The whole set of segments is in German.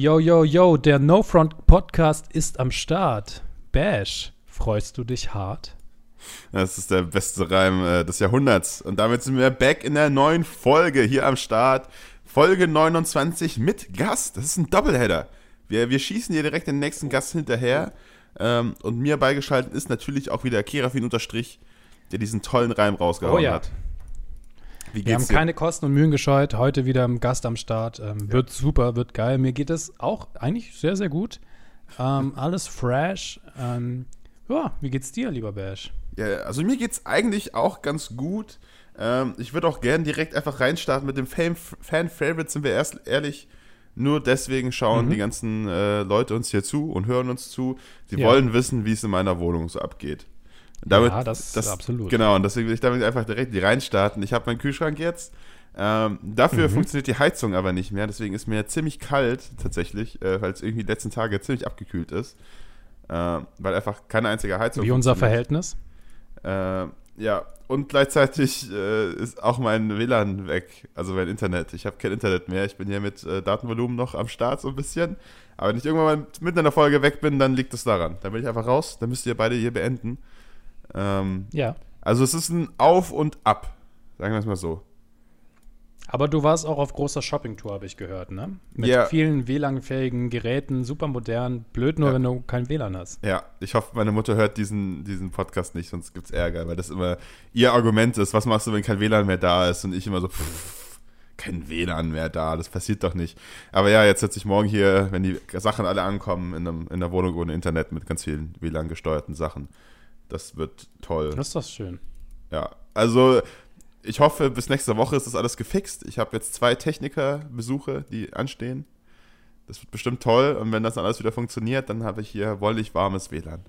Yo, yo, yo, der No Front Podcast ist am Start. Bash, freust du dich hart? Das ist der beste Reim äh, des Jahrhunderts. Und damit sind wir back in der neuen Folge hier am Start. Folge 29 mit Gast. Das ist ein Doubleheader. Wir, wir schießen hier direkt den nächsten Gast hinterher. Ähm, und mir beigeschaltet ist natürlich auch wieder Kerafin unterstrich, der diesen tollen Reim rausgehauen Oh ja. hat. Wir haben dir? keine Kosten und Mühen gescheut. Heute wieder ein Gast am Start. Ähm, Wird super, wird geil. Mir geht es auch eigentlich sehr, sehr gut. Ähm, alles fresh. Ähm, ja, wie geht's dir, lieber Bash? Ja, also mir geht's eigentlich auch ganz gut. Ähm, ich würde auch gern direkt einfach reinstarten mit dem Fan- Fan-Favorite, sind wir erst ehrlich. Nur deswegen schauen Mhm. die ganzen äh, Leute uns hier zu und hören uns zu. Sie Ja. wollen wissen, wie es in meiner Wohnung so abgeht. Damit, Ja, das- absolut. Genau, und deswegen will ich damit einfach direkt die reinstarten. Ich habe meinen Kühlschrank jetzt. Ähm, dafür Mhm. funktioniert die Heizung aber nicht mehr. Deswegen ist mir ziemlich kalt tatsächlich, äh, weil es irgendwie die letzten Tage ziemlich abgekühlt ist. Äh, weil einfach keine einzige Heizung Wie unser. Verhältnis? Äh, ja, und gleichzeitig äh, ist auch mein WLAN weg, also mein Internet. Ich habe kein Internet mehr. Ich bin hier mit äh, Datenvolumen noch am Start so ein bisschen. Aber wenn ich irgendwann mal mitten in der Folge weg bin, dann liegt es daran. Dann bin ich einfach raus. Dann müsst ihr beide hier beenden. Ähm, Ja. also es ist ein Auf und Ab. Sagen wir es mal so. Aber du warst auch auf großer Shoppingtour, habe ich gehört, ne? Mit Ja. vielen WLAN-fähigen Geräten, super modern. Blöd nur, Ja. wenn du kein WLAN hast. Ja, ich hoffe, meine Mutter hört diesen, diesen Podcast nicht, sonst gibt es Ärger, weil das immer ihr Argument ist, was machst du, wenn kein WLAN mehr da ist? Und ich immer so, pff, kein WLAN mehr da, das passiert doch nicht. Aber ja, jetzt sitze ich morgen hier, wenn die Sachen alle ankommen, in, einem, in der Wohnung ohne Internet mit ganz vielen WLAN-gesteuerten Sachen. Das wird toll. Das ist doch schön. Ja, also ich hoffe, bis nächste Woche ist das alles gefixt. Ich habe jetzt zwei Technikerbesuche, die anstehen. Das wird bestimmt toll. Und wenn das dann alles wieder funktioniert, dann habe ich hier wollig warmes WLAN.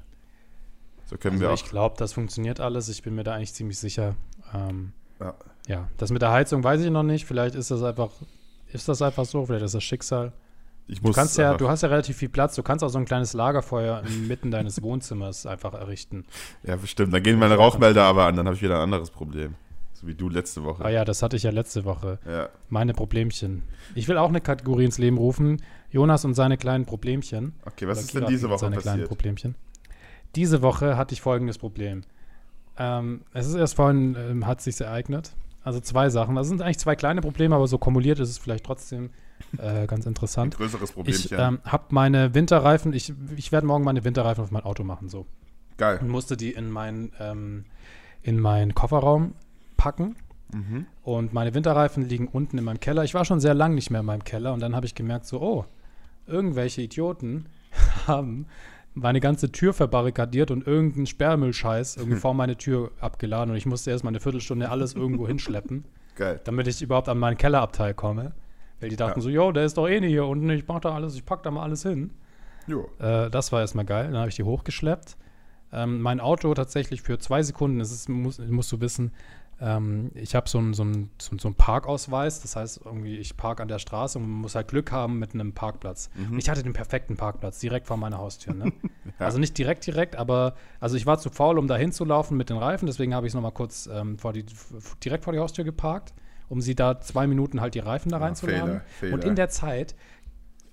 So können Also wir ich auch. glaube, das funktioniert alles. Ich bin mir da eigentlich ziemlich sicher. Ähm, Ja. ja, das mit der Heizung weiß ich noch nicht. Vielleicht ist das einfach, ist das einfach so. Vielleicht ist das Schicksal. Ich Du muss kannst ja, du hast ja relativ viel Platz. Du kannst auch so ein kleines Lagerfeuer inmitten deines Wohnzimmers einfach errichten. ja, bestimmt. Dann gehen meine Rauchmelder aber an, dann habe ich wieder ein anderes Problem. So wie du letzte Woche. Ah ja, das hatte ich ja letzte Woche. ja. Meine Problemchen. Ich will auch eine Kategorie ins Leben rufen. Jonas und seine kleinen Problemchen. Okay, was Oder ist denn diese Woche seine kleinen passiert? Problemchen. Diese Woche hatte ich folgendes Problem. Ähm, es ist erst vorhin, ähm, hat sich ereignet. Also zwei Sachen. Das sind eigentlich zwei kleine Probleme, aber so kumuliert ist es vielleicht trotzdem äh, ganz Ein interessant. größeres Ich Problemchen. ähm, habe meine Winterreifen, ich, ich werde morgen meine Winterreifen auf mein Auto machen, so. Geil. Und musste die in meinen ähm, in meinen Kofferraum packen. Mhm. Und meine Winterreifen liegen unten in meinem Keller. Ich war schon sehr lange nicht mehr in meinem Keller und dann habe ich gemerkt, so, oh, irgendwelche Idioten haben meine ganze Tür verbarrikadiert und irgendeinen Sperrmüllscheiß irgendwie vor meine Tür abgeladen und ich musste erst mal eine Viertelstunde alles irgendwo hinschleppen, Geil. damit ich überhaupt an meinen Kellerabteil komme. Weil die dachten Ja. so, yo, der ist doch eh nicht hier unten, ich mach da alles, ich pack da mal alles hin. Jo. Äh, das war erstmal geil. Dann habe ich die hochgeschleppt. Ähm, mein Auto tatsächlich für zwei Sekunden, das ist, muss, musst du wissen, ähm, ich habe so einen so so, so Parkausweis. Das heißt, irgendwie, ich parke an der Straße und man muss halt Glück haben mit einem Parkplatz. Mhm. Und ich hatte den perfekten Parkplatz, direkt vor meiner Haustür. Ne? Also nicht direkt, direkt, aber also ich war zu faul, um da hinzulaufen mit den Reifen, deswegen habe ich es nochmal kurz ähm, vor die, direkt vor die Haustür geparkt, um sie da zwei Minuten halt die Reifen da Ja, reinzuladen. Fehler, Und Fehler. in der Zeit,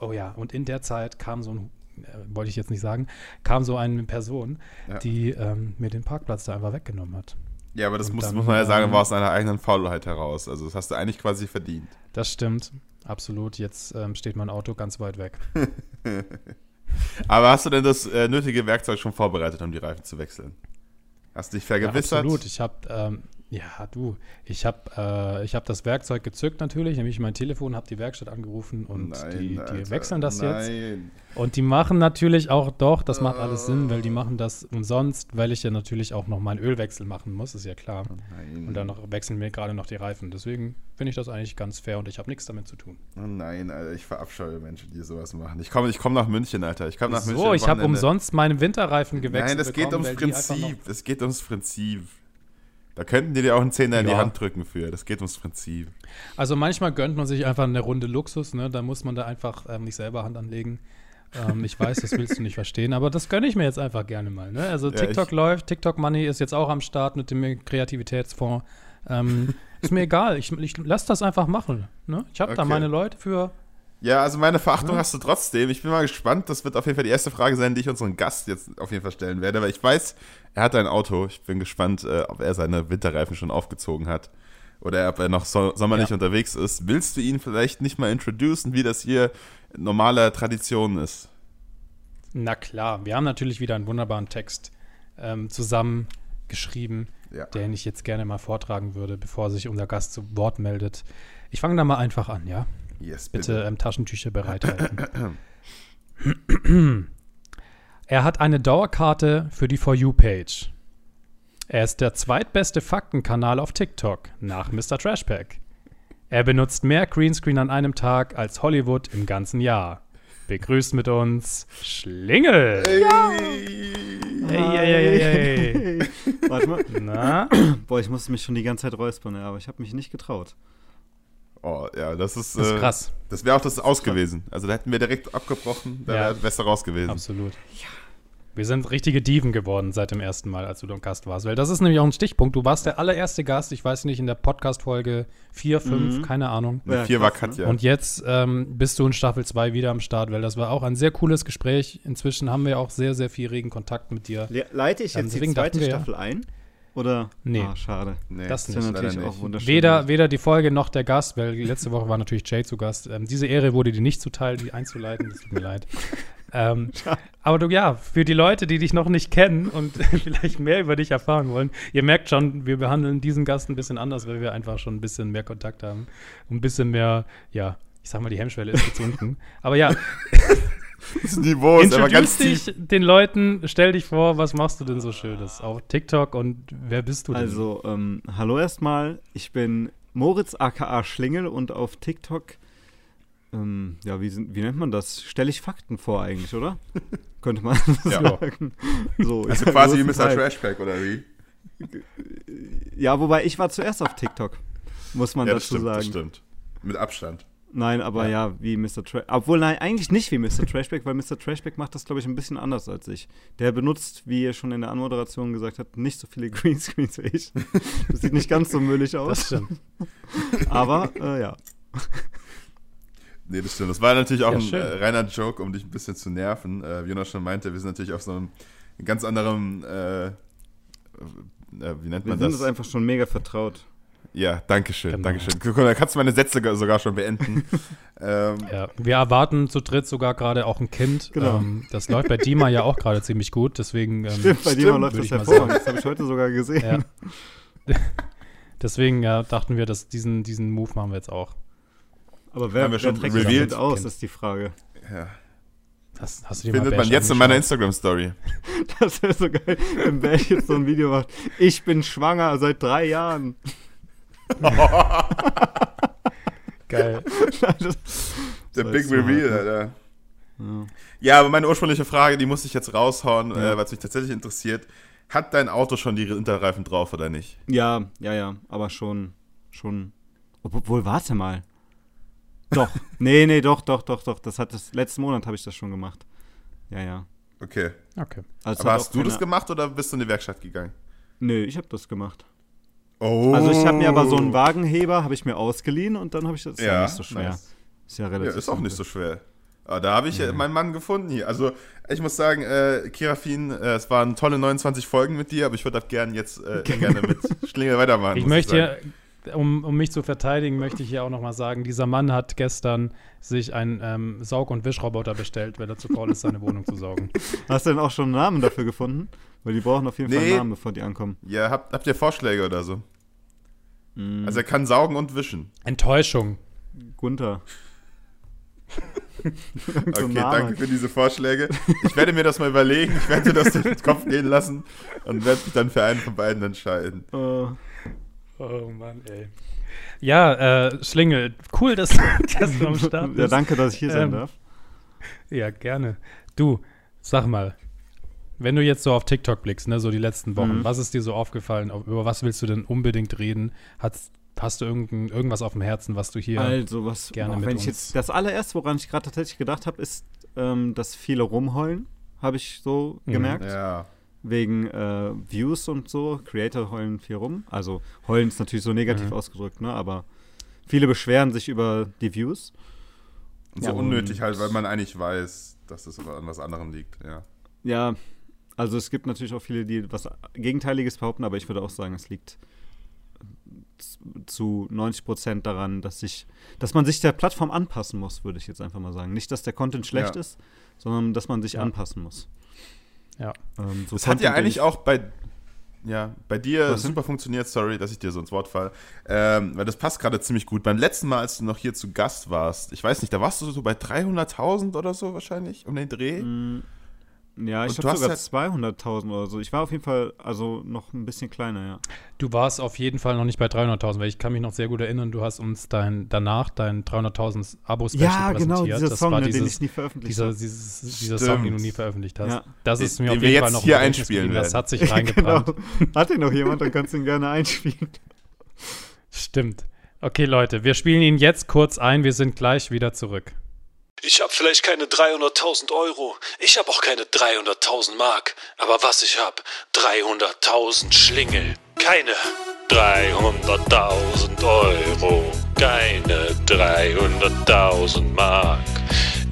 oh ja, und in der Zeit kam so ein, äh, wollte ich jetzt nicht sagen, kam so eine Person, Ja. die ähm, mir den Parkplatz da einfach weggenommen hat. Ja, aber das Und muss, dann, muss man ja sagen, ähm, war aus einer eigenen Faulheit heraus. Also das hast du eigentlich quasi verdient. Das stimmt, absolut. Jetzt ähm, steht mein Auto ganz weit weg. Aber hast du denn das äh, nötige Werkzeug schon vorbereitet, um die Reifen zu wechseln? Hast du dich Ja, vergewissert? absolut. Ich habe, ähm, ja, du, ich habe äh, ich hab das Werkzeug gezückt natürlich, nämlich mein Telefon, habe die Werkstatt angerufen und die, die Alter, wechseln das jetzt. nein. Und die machen natürlich auch doch, das macht alles Sinn, weil die machen das umsonst, weil ich ja natürlich auch noch meinen Ölwechsel machen muss, ist ja klar. Nein. Und dann noch, wechseln mir gerade noch die Reifen. Deswegen finde ich das eigentlich ganz fair und ich habe nichts damit zu tun. Oh nein, Alter, ich verabscheue Menschen, die sowas machen. Ich komme ich komm nach München, Alter. Ich komme nach München. So, ich habe umsonst meine Winterreifen gewechselt. Nein, das geht bekommen, ums die einfach Prinzip. Es geht ums Prinzip. Da könnten die dir auch einen Zehner in die Ja. Hand drücken für. Das geht ums Prinzip. Also manchmal gönnt man sich einfach eine Runde Luxus, ne? Da muss man da einfach ähm, nicht selber Hand anlegen. ähm, ich weiß, das willst du nicht verstehen, aber das gönne ich mir jetzt einfach gerne mal. Ne? Also Ja, TikTok läuft, TikTok Money ist jetzt auch am Start mit dem Kreativitätsfonds. Ähm, ist mir egal, ich, ich lasse das einfach machen. Ne? Ich habe da Okay. meine Leute für. Ja, also meine Verachtung ja. hast du trotzdem. Ich bin mal gespannt. Das wird auf jeden Fall die erste Frage sein, die ich unseren Gast jetzt auf jeden Fall stellen werde. Weil ich weiß, er hat ein Auto. Ich bin gespannt, äh, ob er seine Winterreifen schon aufgezogen hat. Oder ob er noch so sommerlich ja. unterwegs ist. Willst du ihn vielleicht nicht mal introducen, wie das hier normale Tradition ist? Na klar, wir haben natürlich wieder einen wunderbaren Text ähm, zusammen geschrieben, ja. den ich jetzt gerne mal vortragen würde, bevor sich unser Gast zu Wort meldet. Ich fange da mal einfach an, ja? Yes, bitte, bitte ähm, Taschentücher bereithalten. er hat eine Dauerkarte für die For You-Page. Er ist der zweitbeste Faktenkanal auf TikTok nach Mr. Trashpack. Er benutzt mehr Greenscreen an einem Tag als Hollywood im ganzen Jahr. Begrüßt mit uns Schlingel. Ja. Hey, hey, hey, hey. Warte mal. Na? Boah, ich musste mich schon die ganze Zeit räuspern, aber ich habe mich nicht getraut. Oh, ja, das ist, das ist äh, krass. Das wäre auch das aus gewesen. Also da hätten wir direkt abgebrochen, da ja. wäre besser raus gewesen. Absolut. Ja. Wir sind richtige Diven geworden seit dem ersten Mal, als du dort Gast warst. Weil das ist nämlich auch ein Stichpunkt. Du warst der allererste Gast, ich weiß nicht, in der Podcast-Folge 4, 5, mhm. keine Ahnung. Ja, 4 war Katja. Und jetzt ähm, bist du in Staffel 2 wieder am Start, weil das war auch ein sehr cooles Gespräch. Inzwischen haben wir auch sehr, sehr viel regen Kontakt mit dir. Le leite ich jetzt ähm, die zweite wir, Staffel ein? Oder? Nee. Ah, schade. Nee, das, das ist natürlich auch wunderschön. Weder, weder die Folge noch der Gast, weil letzte Woche war natürlich Jay zu Gast. Ähm, diese Ehre wurde dir nicht zuteil, die einzuleiten. Das tut mir leid. Ähm, aber du, ja, für die Leute, die dich noch nicht kennen und vielleicht mehr über dich erfahren wollen, ihr merkt schon, wir behandeln diesen Gast ein bisschen anders, weil wir einfach schon ein bisschen mehr Kontakt haben. Und ein bisschen mehr, ja, ich sag mal, die Hemmschwelle ist jetzt unten. Aber ja. Das Niveau ist aber ganz dich tief. den Leuten, stell dich vor, was machst du denn so Schönes auf TikTok und wer bist du denn? Also, ähm, hallo erstmal, ich bin Moritz aka Schlingel und auf TikTok, ähm, ja, wie, wie, nennt man das? Stelle ich Fakten vor eigentlich, oder? Könnte man ja. sagen. So, also quasi wie Mr. Trashpack, oder wie? Ja, wobei ich war zuerst auf TikTok, muss man ja, dazu stimmt, sagen. Das stimmt. Mit Abstand. Nein, aber ja, ja wie Mr. Trash. Obwohl, nein, eigentlich nicht wie Mr. Trashback, weil Mr. Trashback macht das, glaube ich, ein bisschen anders als ich. Der benutzt, wie er schon in der Anmoderation gesagt hat, nicht so viele Greenscreens wie ich. Das sieht nicht ganz so müllig aus. Das stimmt. aber, äh, ja. Nee, das stimmt. Das war natürlich auch ja, ein äh, reiner Joke, um dich ein bisschen zu nerven. Äh, wie Jonas schon meinte, wir sind natürlich auf so einem ganz anderen, äh, äh wie nennt man wir das? Wir sind uns einfach schon mega vertraut. Ja, danke schön, genau. danke schön. Da kannst du meine Sätze sogar schon beenden. ähm. ja, wir erwarten zu dritt sogar gerade auch ein Kind. Genau. Ähm, das läuft bei Dima ja auch gerade ziemlich gut, deswegen. Ähm, Stimmt, bei Dima läuft das hervorragend. Das habe ich heute sogar gesehen. Ja. deswegen ja, dachten wir, dass diesen, diesen Move machen wir jetzt auch. Aber wer, wer trägt revealed aus, ist die Frage. Ja. Das hast du dir Findet man jetzt in meiner Instagram-Story. Das wäre so geil, wenn Bash jetzt so ein Video macht. Ich bin schwanger seit drei Jahren. Geil. Der Big Reveal, Alter. Ja. ja. aber meine ursprüngliche Frage, die muss ich jetzt raushauen, ja. äh, weil es mich tatsächlich interessiert. Hat dein Auto schon die Winterreifen drauf oder nicht? Ja, ja, ja, aber schon, schon. Obwohl, warte mal. Doch. nee, nee, doch, doch, doch, doch. Das hat das letzten Monat habe ich das schon gemacht. Ja, ja. Okay. Okay. Also aber hast du das gemacht oder bist du in die Werkstatt gegangen? Nö, ich habe das gemacht. Oh. Also ich habe mir aber so einen Wagenheber habe ich mir ausgeliehen und dann habe ich das. Ist ja, ja nicht so schwer. Nice. Ist ja relativ. Ja, ist auch nicht so schwer. Aber da habe ich ja. meinen Mann gefunden hier. Also ich muss sagen, äh, Kirafin, äh, es waren tolle 29 Folgen mit dir, aber ich würde das gerne jetzt äh, gerne mit Schlingel weitermachen. Ich möchte ich um, um mich zu verteidigen, möchte ich hier auch nochmal sagen, dieser Mann hat gestern sich einen ähm, Saug- und Wischroboter bestellt, weil er zu faul ist, seine Wohnung zu saugen. Hast du denn auch schon einen Namen dafür gefunden? Weil die brauchen auf jeden nee. Fall einen Namen, bevor die ankommen. Ja, habt, habt ihr Vorschläge oder so? Mm. Also er kann saugen und wischen. Enttäuschung. Gunther. okay, danke für diese Vorschläge. Ich werde mir das mal überlegen. Ich werde das durch den Kopf gehen lassen und werde mich dann für einen von beiden entscheiden. Oh, oh Mann, ey. Ja, äh, Schlingel, cool, dass, dass du am Start bist. Ja, danke, dass ich hier sein ähm, darf. Ja, gerne. Du, sag mal, wenn du jetzt so auf TikTok blickst, ne, so die letzten Wochen, mhm. was ist dir so aufgefallen? Über was willst du denn unbedingt reden? Hast, hast du irgendein, irgendwas auf dem Herzen, was du hier also, was, gerne auch, mit wenn uns ich jetzt Das allererste, woran ich gerade tatsächlich gedacht habe, ist, ähm, dass viele rumheulen, habe ich so mhm. gemerkt. Ja. Wegen äh, Views und so. Creator heulen viel rum. Also heulen ist natürlich so negativ mhm. ausgedrückt, ne? Aber viele beschweren sich über die Views. Und so Ja, unnötig und- halt, weil man eigentlich weiß, dass es an was anderem liegt, ja. Ja, also es gibt natürlich auch viele, die was Gegenteiliges behaupten, aber ich würde auch sagen, es liegt z- zu 90 Prozent daran, dass sich, dass man sich der Plattform anpassen muss, würde ich jetzt einfach mal sagen. Nicht, dass der Content schlecht Ja. ist, sondern dass man sich Ja. anpassen muss. Ja. Ähm, so Das hat ja eigentlich ich- auch bei, ja, bei dir Was denn? super funktioniert. Sorry, dass ich dir so ins Wort falle. Ähm, weil das passt gerade ziemlich gut. Beim letzten Mal, als du noch hier zu Gast warst, ich weiß nicht, da warst du so bei 300.000 oder so wahrscheinlich um den Dreh. Mm, Ja, ich habe sogar ja- 200.000 oder so. Ich war auf jeden Fall also noch ein bisschen kleiner, ja. Du warst auf jeden Fall noch nicht bei 300.000, weil ich kann mich noch sehr gut erinnern, du hast uns dein, danach dein 300.000 Abo-Special Ja, genau, präsentiert. dieser das Song, war ne, den ich nie veröffentlicht dieser, habe. dieses, dieser. Song, den du nie veröffentlicht hast. Ja. Das Den- ist mir den auf jeden Fall noch hier Gedächtnis einspielen. Das werden. hat sich reingebrannt. genau. Hat ihn noch jemand, dann kannst du ihn gerne einspielen. Stimmt. Okay, Leute, wir spielen ihn jetzt kurz ein. Wir sind gleich wieder zurück. Ich hab vielleicht keine 300.000 Euro, ich hab auch keine 300.000 Mark, aber was ich hab, 300.000 Schlingel. Keine 300.000 Euro, keine 300.000 Mark.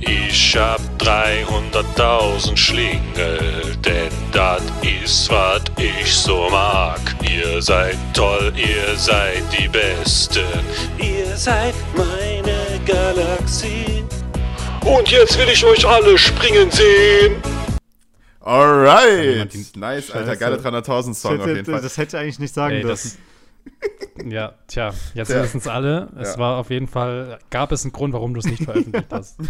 Ich hab 300.000 Schlingel, denn das ist, was ich so mag. Ihr seid toll, ihr seid die Besten, ihr seid meine Galaxie. Und jetzt will ich euch alle springen sehen. Alright. Nice, Alter. Geile 300.000 Song auf jeden das, Fall. das hätte ich eigentlich nicht sagen Ey, dürfen. das, ja, tja, jetzt Tja. wissen es alle. Es Ja. war auf jeden Fall, gab es einen Grund, warum du es nicht veröffentlicht hast.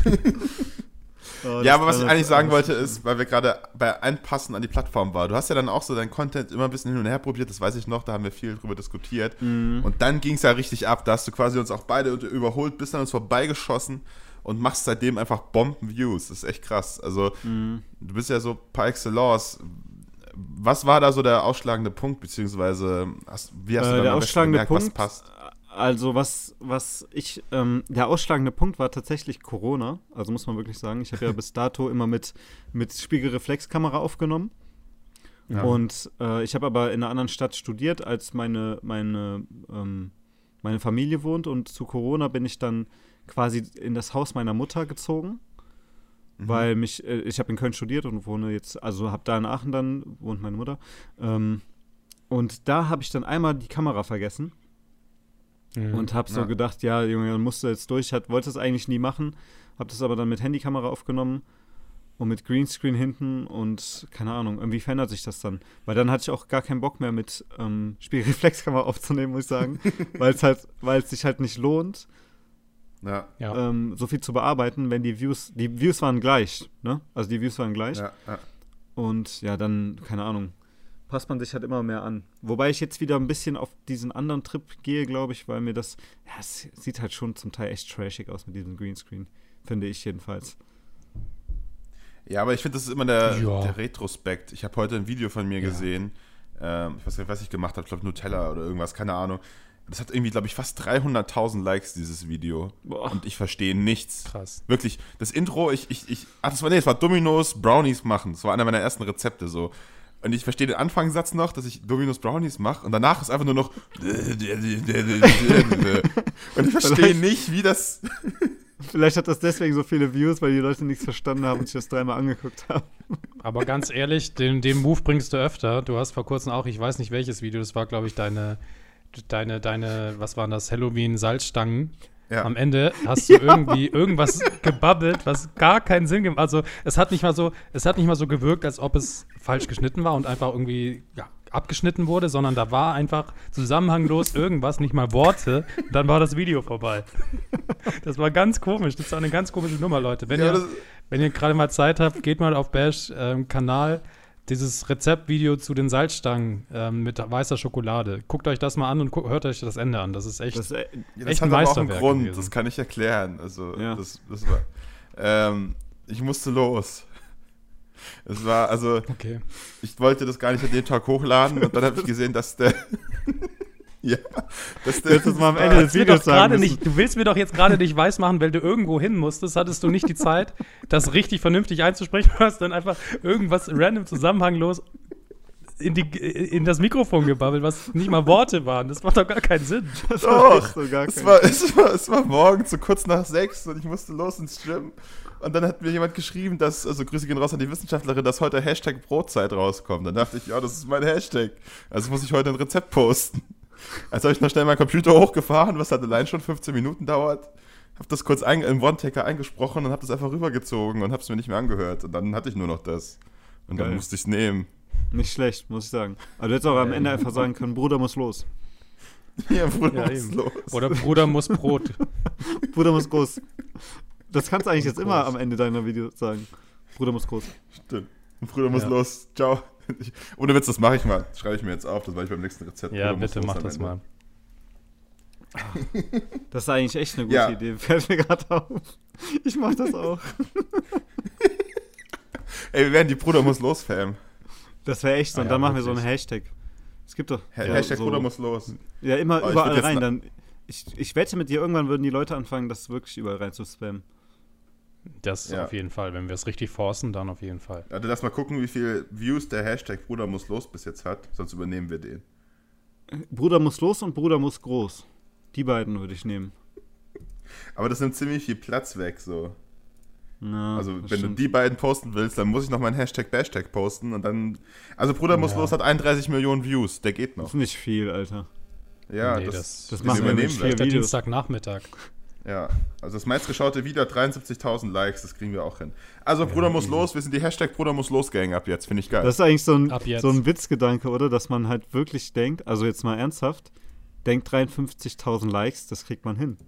Oh, Ja, aber was ich eigentlich sagen wollte, ist, weil wir gerade bei Anpassen an die Plattform waren. Du hast ja dann auch so deinen Content immer ein bisschen hin und her probiert, das weiß ich noch, da haben wir viel drüber diskutiert. Mhm. Und dann ging es ja richtig ab. Da hast du quasi uns auch beide überholt, bist an uns vorbeigeschossen und machst seitdem einfach Bomben-Views. Das ist echt krass. Also, Mhm. du bist ja so par excellence. Was war da so der ausschlagende Punkt, beziehungsweise hast, wie hast du Äh, der am besten ausschlagende gemerkt, was Punkt, passt? Also was, was ich, ähm, der ausschlagende Punkt war tatsächlich Corona. Also muss man wirklich sagen, ich habe ja bis dato immer mit, mit Spiegelreflexkamera aufgenommen. Ja. Und äh, ich habe aber in einer anderen Stadt studiert, als meine, meine, ähm, meine Familie wohnt. Und zu Corona bin ich dann quasi in das Haus meiner Mutter gezogen. Mhm. Weil mich, äh, ich habe in Köln studiert und wohne jetzt, also habe da in Aachen dann, wohnt meine Mutter. Ähm, und da habe ich dann einmal die Kamera vergessen Mhm. und habe so Ja. gedacht, ja, Junge, dann musst du jetzt durch. Hat, wollte es eigentlich nie machen, habe das aber dann mit Handykamera aufgenommen und mit Greenscreen hinten und keine Ahnung, irgendwie verändert sich das dann. Weil dann hatte ich auch gar keinen Bock mehr mit ähm, Spiegelreflexkamera aufzunehmen, muss ich sagen, weil es halt, weil es sich halt nicht lohnt, Ja, ähm, so viel zu bearbeiten, wenn die Views, die Views waren gleich, ne? Also die Views waren gleich. ja, ja. Und ja, dann, keine Ahnung, passt man sich halt immer mehr an. Wobei ich jetzt wieder ein bisschen auf diesen anderen Trip gehe, glaube ich, weil mir das, ja, es sieht halt schon zum Teil echt trashig aus mit diesem Greenscreen. Finde ich jedenfalls. Ja, aber ich finde, das ist immer der, Ja. der Retrospekt. Ich habe heute ein Video von mir Ja. gesehen. Ähm, ich weiß nicht, was ich gemacht habe. Ich glaube, Nutella oder irgendwas, keine Ahnung. Das hat irgendwie, glaube ich, fast 300.000 Likes, dieses Video. Boah. Und ich verstehe nichts. Krass. Wirklich, das Intro, ich, ich, ich, ach, das war, nee, das war Dominos Brownies machen. Das war einer meiner ersten Rezepte so. Und ich verstehe den Anfangssatz noch, dass ich Dominos Brownies mache und danach ist einfach nur noch und ich verstehe nicht, wie das Vielleicht hat das deswegen so viele Views, weil die Leute nichts verstanden haben und sich das dreimal angeguckt haben. Aber ganz ehrlich, den, den Move bringst du öfter. Du hast vor kurzem auch, ich weiß nicht welches Video, das war, glaube ich, deine, deine, deine, was waren das, Halloween-Salzstangen. ja. Am Ende hast du irgendwie irgendwas gebabbelt, was gar keinen Sinn gemacht Also es hat nicht mal so, es hat nicht mal so gewirkt, als ob es falsch geschnitten war und einfach irgendwie ja, abgeschnitten wurde, sondern da war einfach zusammenhanglos irgendwas, nicht mal Worte. Dann war das Video vorbei. Das war ganz komisch. Das war eine ganz komische Nummer, Leute. Wenn Ja, ihr, wenn ihr gerade mal Zeit habt, geht mal auf Bash ähm, Kanal. Dieses Rezeptvideo zu den Salzstangen ähm, mit weißer Schokolade. Guckt euch das mal an und guckt, hört euch das Ende an. Das ist echt. Das, äh, Ja, Echt das ein hat aber auch einen Meisterwerk Grund, gewesen. das kann ich erklären. Also, Ja. das, das war. Ähm, ich musste los. Es war, also, okay. ich wollte das gar nicht an dem Tag hochladen und dann habe ich gesehen, dass der. ja, willst du es mal am Ende des Willst mir doch Videos sagen nicht, du willst mir doch jetzt gerade nicht weismachen, weil du irgendwo hin musstest, hattest du nicht die Zeit, das richtig vernünftig einzusprechen. Du hast dann einfach irgendwas random zusammenhanglos in, die, in das Mikrofon gebabbelt, was nicht mal Worte waren. Das macht doch gar keinen Sinn. Das Doch, so gar es, keinen war, es, war, es war morgen so kurz nach sechs und ich musste los ins Gym. Und dann hat mir jemand geschrieben, dass, also Grüße gehen raus an die Wissenschaftlerin, dass heute Hashtag Brotzeit rauskommt. Dann dachte ich, ja, das ist mein Hashtag. Also muss ich heute ein Rezept posten. Also habe ich noch schnell meinen Computer hochgefahren, was halt allein schon 15 Minuten dauert. Hab das kurz ein, im One-Taker eingesprochen und hab das einfach rübergezogen und hab's mir nicht mehr angehört. Und dann hatte ich nur noch das. Und Geil. dann musste ich's nehmen. Nicht schlecht, muss ich sagen. Aber du hättest auch am Ende einfach sagen können, Bruder muss los. Ja, Bruder, Ja, ist eben. los? Oder Bruder muss Brot. Bruder muss groß. Das kannst du eigentlich jetzt Groß. immer am Ende deiner Videos sagen. Bruder muss groß. Stimmt. Bruder muss Ja. los. Ciao. Ich, ohne Witz, das mache ich mal. Schreibe ich mir jetzt auf, das mache ich beim nächsten Rezept. Ja, bitte mach das mal. Das ist eigentlich echt eine gute Ja. Idee. Fällt mir gerade auf. Ich mach das auch. Ey, wir werden die Bruder muss los Fam. Das wäre echt so. Ah Und ja, dann machen wir so einen. Hashtag. Es gibt doch. Ha ja, Hashtag so, Bruder muss los. Ja, immer Oh, überall rein. Dann, ich, ich wette mit dir, irgendwann würden die Leute anfangen, das wirklich überall rein zu spammen. Das Ja. auf jeden Fall. Wenn wir es richtig forcen, dann auf jeden Fall. Also lass mal gucken, wie viel Views der Hashtag Bruder muss los bis jetzt hat, sonst übernehmen wir den. Bruder muss los und Bruder muss groß. Die beiden würde ich nehmen. Aber das nimmt ziemlich viel Platz weg, so. Ja, Also, das wenn stimmt. du die beiden posten willst, dann muss ich noch meinen Hashtag Hashtag posten und dann. Also, Bruder muss Ja. los hat 31 Millionen Views, der geht Das noch. ist nicht viel, Alter. Ja, Nee, das, das- das machen wir übernehmen Videos. Dienstagnachmittag. Ja, also das meistgeschaute Video hat 73.000 Likes, das kriegen wir auch hin. Also, Bruder muss los, wir sind die Hashtag Bruder muss los Gang ab jetzt, finde ich geil. Das ist eigentlich so ein, so ein Witzgedanke, oder? Dass man halt wirklich denkt, also jetzt mal ernsthaft, denkt 53.000 Likes, das kriegt man hin.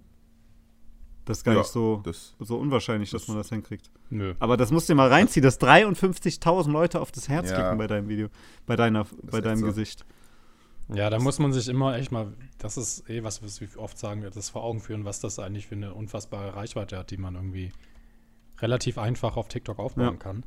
Das ist gar Ja, nicht so, das, so unwahrscheinlich, dass das- man das hinkriegt. Nö. Aber das musst du dir mal reinziehen, dass 53.000 Leute auf das Herz Ja. klicken bei deinem Video, bei, deiner, bei deinem so. Gesicht. Ja, da muss man sich immer echt mal, das ist eh was, was wir oft sagen, das vor Augen führen, was das eigentlich für eine unfassbare Reichweite hat, die man irgendwie relativ einfach auf TikTok aufbauen Ja. kann.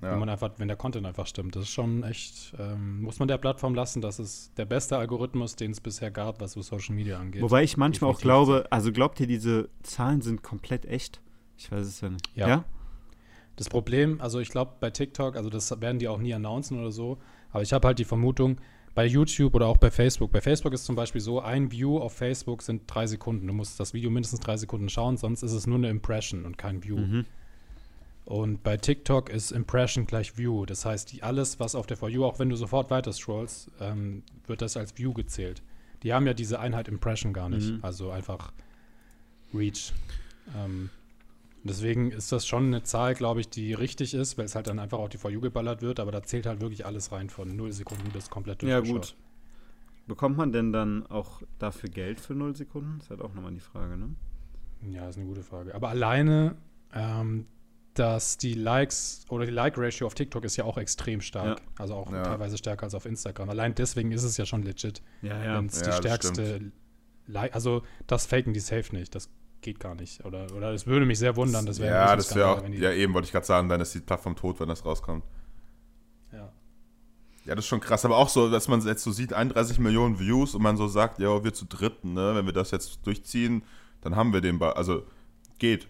ja. Wenn man einfach, wenn der Content einfach stimmt. Das ist schon echt, ähm, muss man der Plattform lassen, das ist der beste Algorithmus, den es bisher gab, was so Social Media angeht. Wobei ich manchmal auch Definitiv glaube, also glaubt ihr, diese Zahlen sind komplett echt? Ich weiß es ja nicht. Ja. Das Problem, also ich glaube bei TikTok, also das werden die auch nie announcen oder so, aber ich habe halt die Vermutung, bei YouTube oder auch bei Facebook. Bei Facebook ist zum Beispiel so, ein View auf Facebook sind drei Sekunden. Du musst das Video mindestens drei Sekunden schauen, sonst ist es nur eine Impression und kein View. Mhm. Und bei TikTok ist Impression gleich View. Das heißt, die, alles, was auf der For You, auch wenn du sofort weiter scrollst, ähm, wird das als View gezählt. Die haben ja diese Einheit Impression gar nicht. Mhm. Also einfach Reach. Ähm, deswegen ist das schon eine Zahl, glaube ich, die richtig ist, weil es halt dann einfach auf die For You geballert wird, aber da zählt halt wirklich alles rein von 0 Sekunden bis komplett Ja, durchgeschaut. gut. Bekommt man denn dann auch dafür Geld für 0 Sekunden? Das ist halt auch nochmal die Frage, ne? Ja, ist eine gute Frage. Aber alleine, ähm, dass die Likes oder die Like-Ratio auf TikTok ist ja auch extrem stark. Ja. Also auch Ja. teilweise stärker als auf Instagram. Allein deswegen ist es ja schon legit. Ja, ja. Wenn es Ja, die stärkste Like, also das faken die safe nicht. Das geht gar nicht. Oder, oder es würde mich sehr wundern. Das wäre ein ja, das wäre auch, wenn die- ja eben wollte ich gerade sagen, dann ist die Plattform tot, wenn das rauskommt. ja. Ja, das ist schon krass, aber auch so, dass man jetzt so sieht, 31 Millionen Views und man so sagt, ja, wir zu dritten, ne, wenn wir das jetzt durchziehen, dann haben wir den, ba also geht,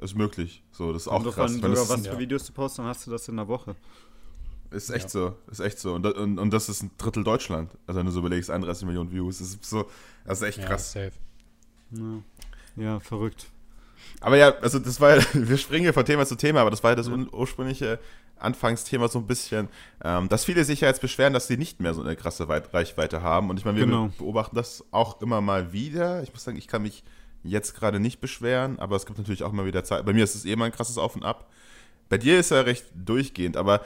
ist möglich, so, das ist auch krass. sogar das was für Videos du postest, dann hast du das in einer Woche. ist echt Ja. so, ist echt so und, und, und das ist ein Drittel Deutschland, also wenn du so überlegst, 31 Millionen Views, das ist so, das ist echt ja, krass. safe. Ja, ja verrückt. Aber ja, also das war ja, wir springen hier von Thema zu Thema, aber das war ja das ur- ursprüngliche Anfangsthema so ein bisschen, ähm, dass viele sich ja jetzt beschweren, dass sie nicht mehr so eine krasse Weit Reichweite haben. Und ich meine, wir Genau. beobachten das auch immer mal wieder. Ich muss sagen, ich kann mich jetzt gerade nicht beschweren, aber es gibt natürlich auch immer wieder Zeit. Bei mir ist es eh mal ein krasses Auf und Ab. Bei dir ist ja recht durchgehend, aber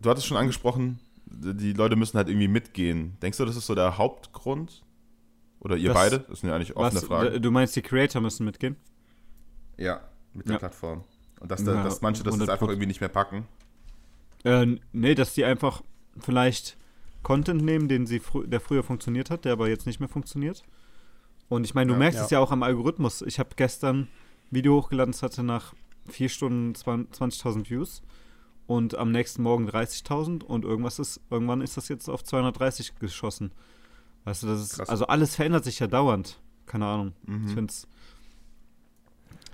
du hattest schon angesprochen, die Leute müssen halt irgendwie mitgehen. Denkst du, das ist so der Hauptgrund? Oder ihr Das- beide? Das sind ja eigentlich offene Was, Fragen. d- du meinst, die Creator müssen mitgehen? Ja, mit der Ja. Plattform. Und dass, da, Ja, dass manche das jetzt 100%. einfach irgendwie nicht mehr packen. Äh, nee, dass die einfach vielleicht Content nehmen, den sie frü der früher funktioniert hat, der aber jetzt nicht mehr funktioniert. Und ich meine, du Ja. merkst Ja. es ja auch am Algorithmus. Ich habe gestern ein Video hochgeladen, das hatte nach vier Stunden 20 20.000 Views und am nächsten Morgen 30.000 und irgendwas ist, irgendwann ist das jetzt auf 230 geschossen. Weißt du, das ist, Krass. also alles verändert sich ja dauernd. Keine Ahnung. Mhm. Ich finde es,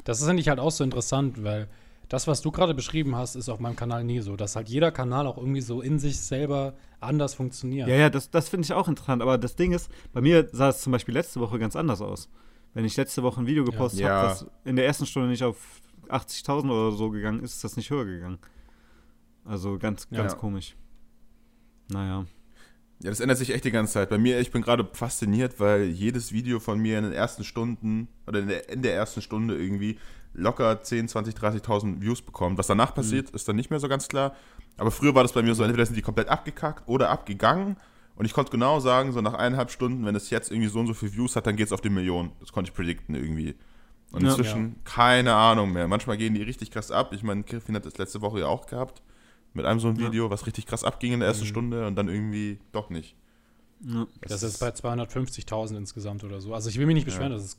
Das ist eigentlich halt auch so interessant, weil das, was du gerade beschrieben hast, ist auf meinem Kanal nie so, dass halt jeder Kanal auch irgendwie so in sich selber anders funktioniert. Ja, ja, das, das finde ich auch interessant. Aber das Ding ist, bei mir sah es zum Beispiel letzte Woche ganz anders aus. Wenn ich letzte Woche ein Video gepostet Ja. habe, das in der ersten Stunde nicht auf 80.000 oder so gegangen ist, ist das nicht höher gegangen. Also ganz, Ja. ganz komisch. Naja. Ja, das ändert sich echt die ganze Zeit. Bei mir, ich bin gerade fasziniert, weil jedes Video von mir in den ersten Stunden oder in der, in der ersten Stunde irgendwie locker 10, 20, 30.000 Views bekommt. Was danach passiert, ist dann nicht mehr so ganz klar. Aber früher war das bei mir so, entweder sind die komplett abgekackt oder abgegangen. Und ich konnte genau sagen, so nach eineinhalb Stunden, wenn es jetzt irgendwie so und so viele Views hat, dann geht es auf die Million. Das konnte ich predikten irgendwie. Und Ja. inzwischen keine Ahnung mehr. Manchmal gehen die richtig krass ab. Ich meine, Griffin hat das letzte Woche ja auch gehabt. Mit einem so ein Ja. Video, was richtig krass abging in der ersten Stunde und dann irgendwie doch nicht. Ja. Das ist bei 250.000 insgesamt oder so. Also ich will mich nicht beschweren, Ja. das ist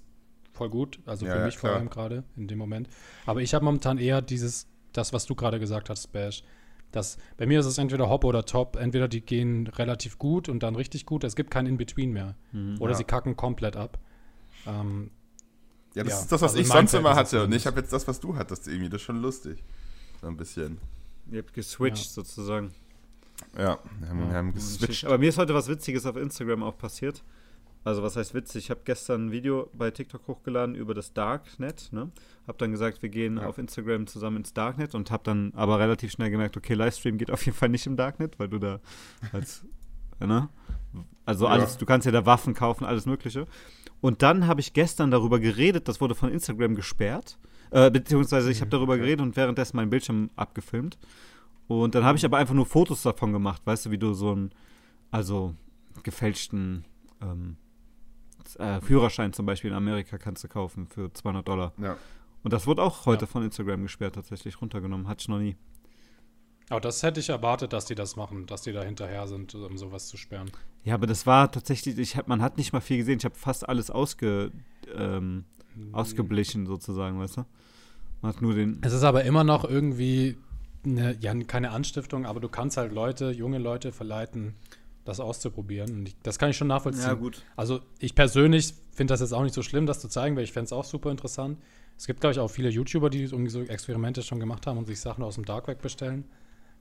voll gut. Also Ja, für ja, mich vor allem gerade in dem Moment. Aber ich habe momentan eher dieses, das, was du gerade gesagt hast, Bash. Das, bei mir ist es entweder Hop oder Top. Entweder die gehen relativ gut und dann richtig gut. Es gibt kein In-Between mehr. Oder Ja. sie kacken komplett ab. Ähm, Ja, das Ja, ist das, was also ich sonst immer Verhältnis hatte. Und ich habe jetzt das, was du hattest irgendwie. Das ist schon lustig. So ein bisschen. Ihr habt geswitcht Ja. sozusagen. Ja, wir haben, wir haben geswitcht. Aber mir ist heute was Witziges auf Instagram auch passiert. Also was heißt witzig? Ich habe gestern ein Video bei TikTok hochgeladen über das Darknet. Ne? Habe dann gesagt, wir gehen Ja. auf Instagram zusammen ins Darknet und habe dann aber relativ schnell gemerkt, okay, Livestream geht auf jeden Fall nicht im Darknet, weil du da als, ne? Also Ja. alles, du kannst ja da Waffen kaufen, alles Mögliche. Und dann habe ich gestern darüber geredet, das wurde von Instagram gesperrt. Äh, beziehungsweise ich habe darüber geredet und währenddessen meinen Bildschirm abgefilmt. Und dann habe ich aber einfach nur Fotos davon gemacht, weißt du, wie du so einen, also gefälschten ähm, äh, Führerschein zum Beispiel in Amerika kannst du kaufen für 200 Dollar. Ja. Und das wurde auch heute Ja. von Instagram gesperrt, tatsächlich runtergenommen. Hatte ich noch nie. aber das hätte ich erwartet, dass die das machen, dass die da hinterher sind, um sowas zu sperren. Ja, aber das war tatsächlich, ich hab, man hat nicht mal viel gesehen. Ich habe fast alles ausge, ähm, ausgeblichen sozusagen, weißt du? Man hat nur den. Es ist aber immer noch irgendwie, eine, ja, keine Anstiftung, aber du kannst halt Leute, junge Leute verleiten, das auszuprobieren. Und ich, das kann ich schon nachvollziehen. gut. Also ich persönlich finde das jetzt auch nicht so schlimm, das zu zeigen, weil ich fände es auch super interessant. Es gibt, glaube ich, auch viele YouTuber, die irgendwie so Experimente schon gemacht haben und sich Sachen aus dem Dark Web bestellen.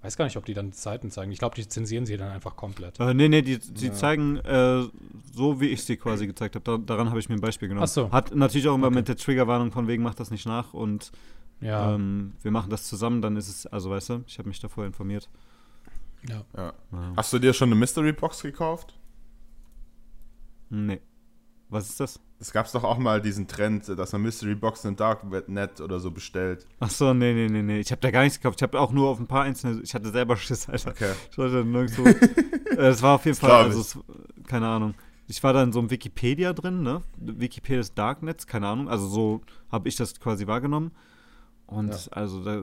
Weiß gar nicht, ob die dann Zeiten zeigen. Ich glaube, die zensieren sie dann einfach komplett. Äh, nee, nee, die, die zeigen äh, so, wie ich sie quasi gezeigt habe. Da, daran habe ich mir ein Beispiel genommen. Ach so. Hat natürlich auch immer Okay. mit der Triggerwarnung von wegen, macht das nicht nach und Ja, ähm, wir machen das zusammen, dann ist es, also weißt du, ich habe mich davor informiert. ja. ja. Ja. Hast du dir schon eine Mystery Box gekauft? Nee. Was ist das? Es gab doch auch mal diesen Trend, dass man Mystery Boxen im Darknet oder so bestellt. Ach so, nee, nee, nee, nee. Ich habe da gar nichts gekauft. Ich habe auch nur auf ein paar einzelne. Ich hatte selber Schiss, Alter. Okay. Ich wollte nirgendwo. äh, es war auf jeden Fall, also, es, keine Ahnung. Ich war da in so einem Wikipedia drin, ne? Wikipedia des Darknets, keine Ahnung. Also so habe ich das quasi wahrgenommen. Und Ja. also da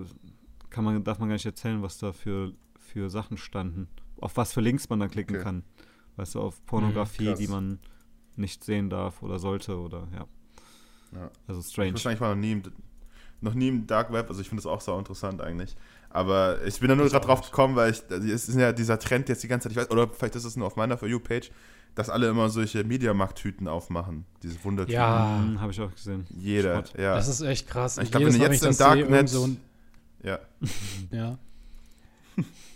kann man, darf man gar nicht erzählen, was da für, für Sachen standen. Auf was für Links man dann klicken Okay. kann. Weißt du, auf Pornografie, krass. die man nicht sehen darf oder sollte oder ja. Ja. Also Ich strange. wahrscheinlich war noch nie, im, noch nie im Dark Web, also ich finde das auch so interessant eigentlich. Aber ich bin da nur Ich gerade drauf gekommen, weil ich, es ist ja dieser Trend jetzt die ganze Zeit, ich weiß, oder vielleicht ist es nur auf meiner For You-Page, dass alle immer solche Mediamarkt-Tüten aufmachen. Diese Wundertüten. Ja, Mhm, habe ich auch gesehen. Jeder, Schrott. ja. das ist echt krass. Ich Und glaub, jedes wenn du Mal, jetzt ich im Darknet- so ja. Ja.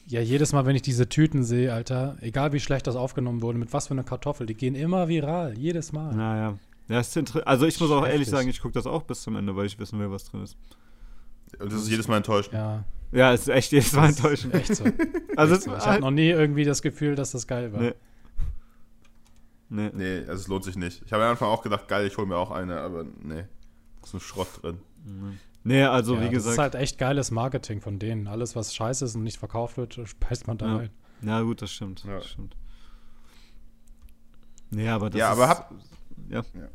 Ja, jedes Mal, wenn ich diese Tüten sehe, Alter, egal wie schlecht das aufgenommen wurde, mit was für einer Kartoffel, die gehen immer viral, jedes Mal. Naja. Ja, ist inter- also ich muss auch ehrlich Heftig. sagen, ich gucke das auch bis zum Ende, weil ich wissen will, was drin ist. Und das ist jedes Mal enttäuschend. Ja, Ja, es ist echt jedes Mal das enttäuschend. echt so. Also echt so. Ich habe noch nie irgendwie das Gefühl, dass das geil war. Nee. Nee. Nee, also es lohnt sich nicht. Ich habe am Anfang auch gedacht, geil, ich hole mir auch eine, aber nee. Ist nur Schrott drin. Nee, also ja, wie Das ist gesagt. halt echt geiles Marketing von denen. Alles, was scheiße ist und nicht verkauft wird, speist man da Ja. rein. ja, gut, das stimmt. Ja. Das stimmt. Nee, aber das Ja, ist, aber hab- Ja. Ja.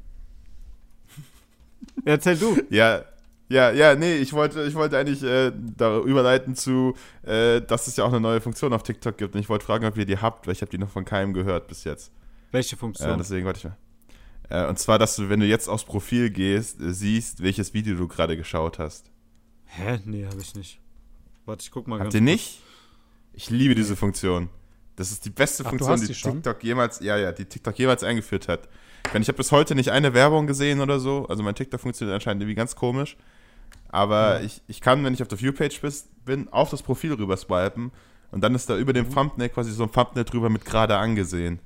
Erzähl du. Ja, ja, ja, nee, ich wollte, ich wollte eigentlich äh, da überleiten zu, äh, dass es ja auch eine neue Funktion auf TikTok gibt. Und ich wollte fragen, ob ihr die habt, weil ich habe die noch von keinem gehört bis jetzt. Welche Äh, Funktion? deswegen wollte ich mal. Äh, und zwar, dass du, wenn du jetzt aufs Profil gehst, äh, siehst, welches Video du gerade geschaut hast. Hä? Nee, habe ich nicht. Warte, ich guck mal Habt ganz ihr nicht? Ich liebe diese Funktion. Das ist die beste Ach, Funktion, die, die? TikTok jemals, ja, ja, die TikTok jemals eingeführt hat. Ich, meine, ich habe bis heute nicht eine Werbung gesehen oder so. Also mein TikTok funktioniert anscheinend irgendwie ganz komisch. Aber Ja. ich, ich kann, wenn ich auf der Viewpage bin, auf das Profil rüber swipen und dann ist da über dem Mhm. Thumbnail quasi so ein Thumbnail drüber mit gerade angesehen.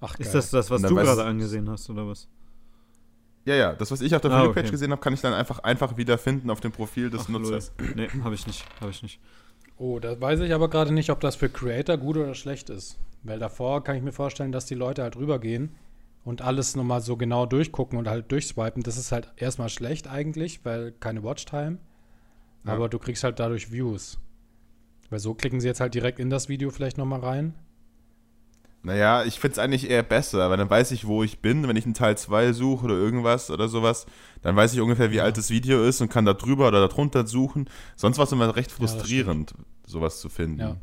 Ach, Ist geil. das das, was du gerade angesehen hast, oder was? Ja, ja, das, was ich auf der Ah, okay. gesehen habe, kann ich dann einfach, einfach wiederfinden auf dem Profil des Ach, Nutzers. lol. Nee, habe ich nicht. Habe ich nicht. Oh, da weiß ich aber gerade nicht, ob das für Creator gut oder schlecht ist. Weil davor kann ich mir vorstellen, dass die Leute halt rübergehen und alles nochmal so genau durchgucken und halt durchswipen. Das ist halt erstmal schlecht eigentlich, weil keine Watchtime. Ja. Aber du kriegst halt dadurch Views. Weil so klicken sie jetzt halt direkt in das Video vielleicht nochmal rein. Naja, ich finde es eigentlich eher besser, weil dann weiß ich, wo ich bin. Wenn ich einen Teil 2 suche oder irgendwas oder sowas, dann weiß ich ungefähr, wie Ja. alt das Video ist und kann da drüber oder darunter suchen. Sonst war es immer recht frustrierend, sowas zu finden. Ja.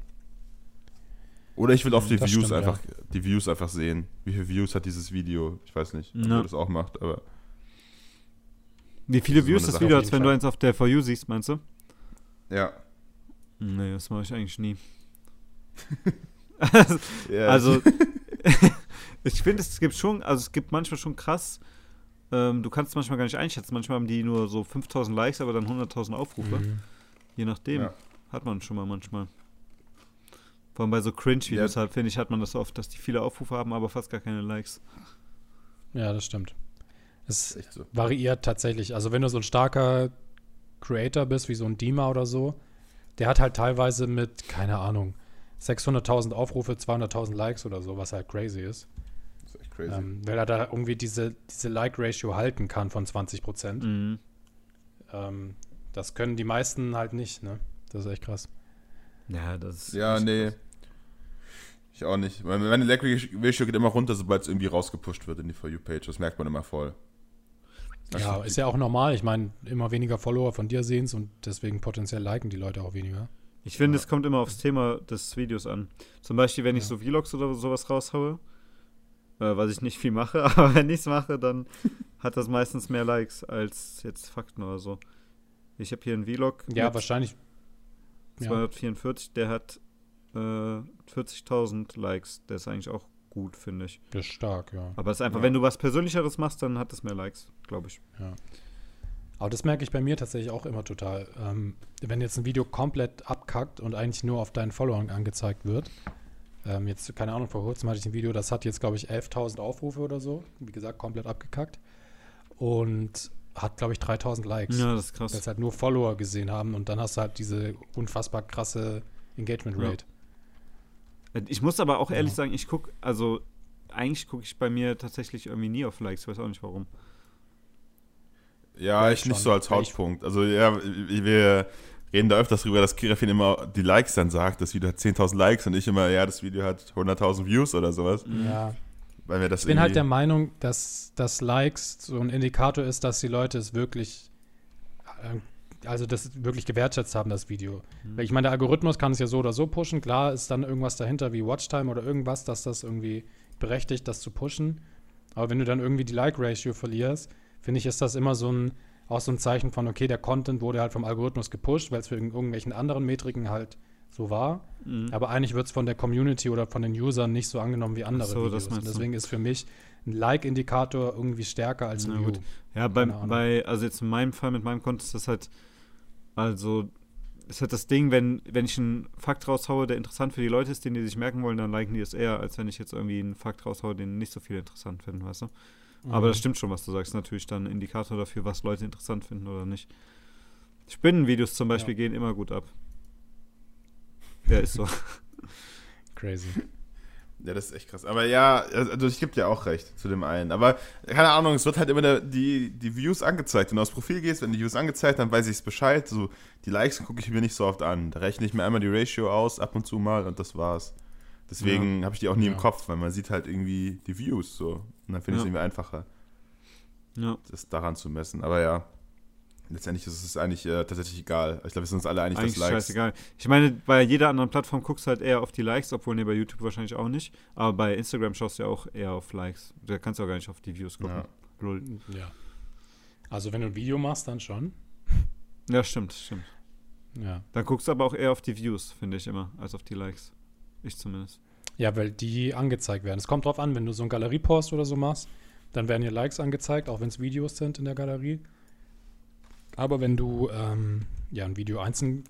Oder ich will auf die Das Views stimmt, einfach, die Views einfach sehen. Wie viele Views hat dieses Video? Ich weiß nicht, ob Ja. das auch macht, aber Wie viele Das ist Views das Video hat, wenn du eins auf der For You siehst, meinst du? ja. Nee, das mache ich eigentlich nie. ja Also, ich finde, es gibt schon, also es gibt manchmal schon krass, ähm, du kannst es manchmal gar nicht einschätzen. Manchmal haben die nur so 5000 Likes, aber dann 100.000 Aufrufe. Mhm. Je nachdem. Ja. Hat man schon mal manchmal. Vor allem bei so Cringe-Videos halt, finde ich, hat man das oft, dass die viele Aufrufe haben, aber fast gar keine Likes. Ja, das stimmt. Es echt so. variiert tatsächlich. Also wenn du so ein starker Creator bist, wie so ein Dima oder so, der hat halt teilweise mit, keine Ahnung, 600.000 Aufrufe, 200.000 Likes oder so, was halt crazy ist. Das ist echt crazy. Ähm, weil er da irgendwie diese, diese Like-Ratio halten kann von 20 Prozent. Mhm. Ähm, das können die meisten halt nicht, ne? Das ist echt krass. Ja, das ist. ja, nee. krass. Ich auch nicht. Meine meine Like-Ratio geht immer runter, sobald es irgendwie rausgepusht wird in die For You-Page. Das merkt man immer voll. Das ja, ist ja auch normal. Ich meine, immer weniger Follower von dir sehen und deswegen potenziell liken die Leute auch weniger. Ich finde, Ja. es kommt immer aufs Thema des Videos an. Zum Beispiel, wenn ich Ja. so Vlogs oder sowas raushaue, äh, was ich nicht viel mache, aber wenn ich es mache, dann hat das meistens mehr Likes als jetzt Fakten oder so. Ich habe hier einen Vlog Ja, wahrscheinlich. Ja. 244, der hat äh, 40.000 Likes. Der ist eigentlich auch gut, finde ich. Das ist stark, ja. Aber es ist einfach, Ja. wenn du was Persönlicheres machst, dann hat es mehr Likes, glaube ich. Aber das merke ich bei mir tatsächlich auch immer total. Ähm, wenn jetzt ein Video komplett abkackt und eigentlich nur auf deinen Followern angezeigt wird. Ähm, jetzt, keine Ahnung, vor kurzem hatte ich ein Video, das hat jetzt, glaube ich, 11.000 Aufrufe oder so. Wie gesagt, komplett abgekackt. Und hat, glaube ich, 3.000 Likes. Ja, das ist Weil krass. es halt nur Follower gesehen haben und dann hast du halt diese unfassbar krasse Engagement Ja. Rate. Ich muss aber auch ehrlich Ja. sagen, ich gucke, also eigentlich gucke ich bei mir tatsächlich irgendwie nie auf Likes, weiß auch nicht warum. Ja, ich nicht schon. so als Hauptpunkt. Also ja, wir reden da öfters drüber, dass Kirafin immer die Likes dann sagt. Das Video hat 10.000 Likes und ich immer, ja, das Video hat 100.000 Views oder sowas. Ja. Weil wir das Ich bin halt der Meinung, dass, dass Likes so ein Indikator ist, dass die Leute es wirklich, äh, also das wirklich gewertschätzt haben, das Video. Mhm. Weil ich meine, der Algorithmus kann es ja so oder so pushen. Klar ist dann irgendwas dahinter wie Watchtime oder irgendwas, dass das irgendwie berechtigt, das zu pushen. Aber wenn du dann irgendwie die Like-Ratio verlierst, finde ich, ist das immer so ein, auch so ein Zeichen von, okay, der Content wurde halt vom Algorithmus gepusht, weil es für irgend- irgendwelchen anderen Metriken halt so war. Mhm. Aber eigentlich wird es von der Community oder von den Usern nicht so angenommen wie andere so, das Videos. Und deswegen ist für mich ein Like-Indikator irgendwie stärker als ein View. gut. Ja, bei, bei, also jetzt in meinem Fall mit meinem Konto ist das halt, also, ist halt das Ding, wenn, wenn ich einen Fakt raushaue, der interessant für die Leute ist, den die sich merken wollen, dann liken die es eher, als wenn ich jetzt irgendwie einen Fakt raushaue, den nicht so viele interessant finden, weißt du? Aber Mhm. das stimmt schon, was du sagst. Natürlich dann ein Indikator dafür, was Leute interessant finden oder nicht. Spinnenvideos zum Beispiel gehen immer gut ab. Ja, ist so. Crazy. Ja, das ist echt krass. Aber ja, also ich gebe dir auch recht zu dem einen. Aber keine Ahnung, es wird halt immer der, die, die Views angezeigt. Wenn du aufs Profil gehst, wenn die Views angezeigt, dann weiß ich es Bescheid. So, die Likes gucke ich mir nicht so oft an. Da rechne ich mir einmal die Ratio aus, ab und zu mal und das war's. Deswegen habe ich die auch nie Ja. im Kopf, weil man sieht halt irgendwie die Views so. Und dann finde ich es Ja. irgendwie einfacher, Ja, das daran zu messen. Aber ja, letztendlich ist es eigentlich äh, tatsächlich egal. Ich glaube, wir sind uns alle einig, eigentlich dass Likes. scheißegal. Ich meine, bei jeder anderen Plattform guckst du halt eher auf die Likes, obwohl ne, bei YouTube wahrscheinlich auch nicht. Aber bei Instagram schaust du ja auch eher auf Likes. Da kannst du auch gar nicht auf die Views gucken. Ja. Lol. Ja. Also wenn du ein Video machst, dann schon. Ja, stimmt, stimmt. Ja. Dann guckst du aber auch eher auf die Views, finde ich immer, als auf die Likes. Ich zumindest. Ja, weil die angezeigt werden. Es kommt drauf an, wenn du so einen Galeriepost oder so machst, dann werden hier Likes angezeigt, auch wenn es Videos sind in der Galerie. Aber wenn du ähm, ja ein Video einzeln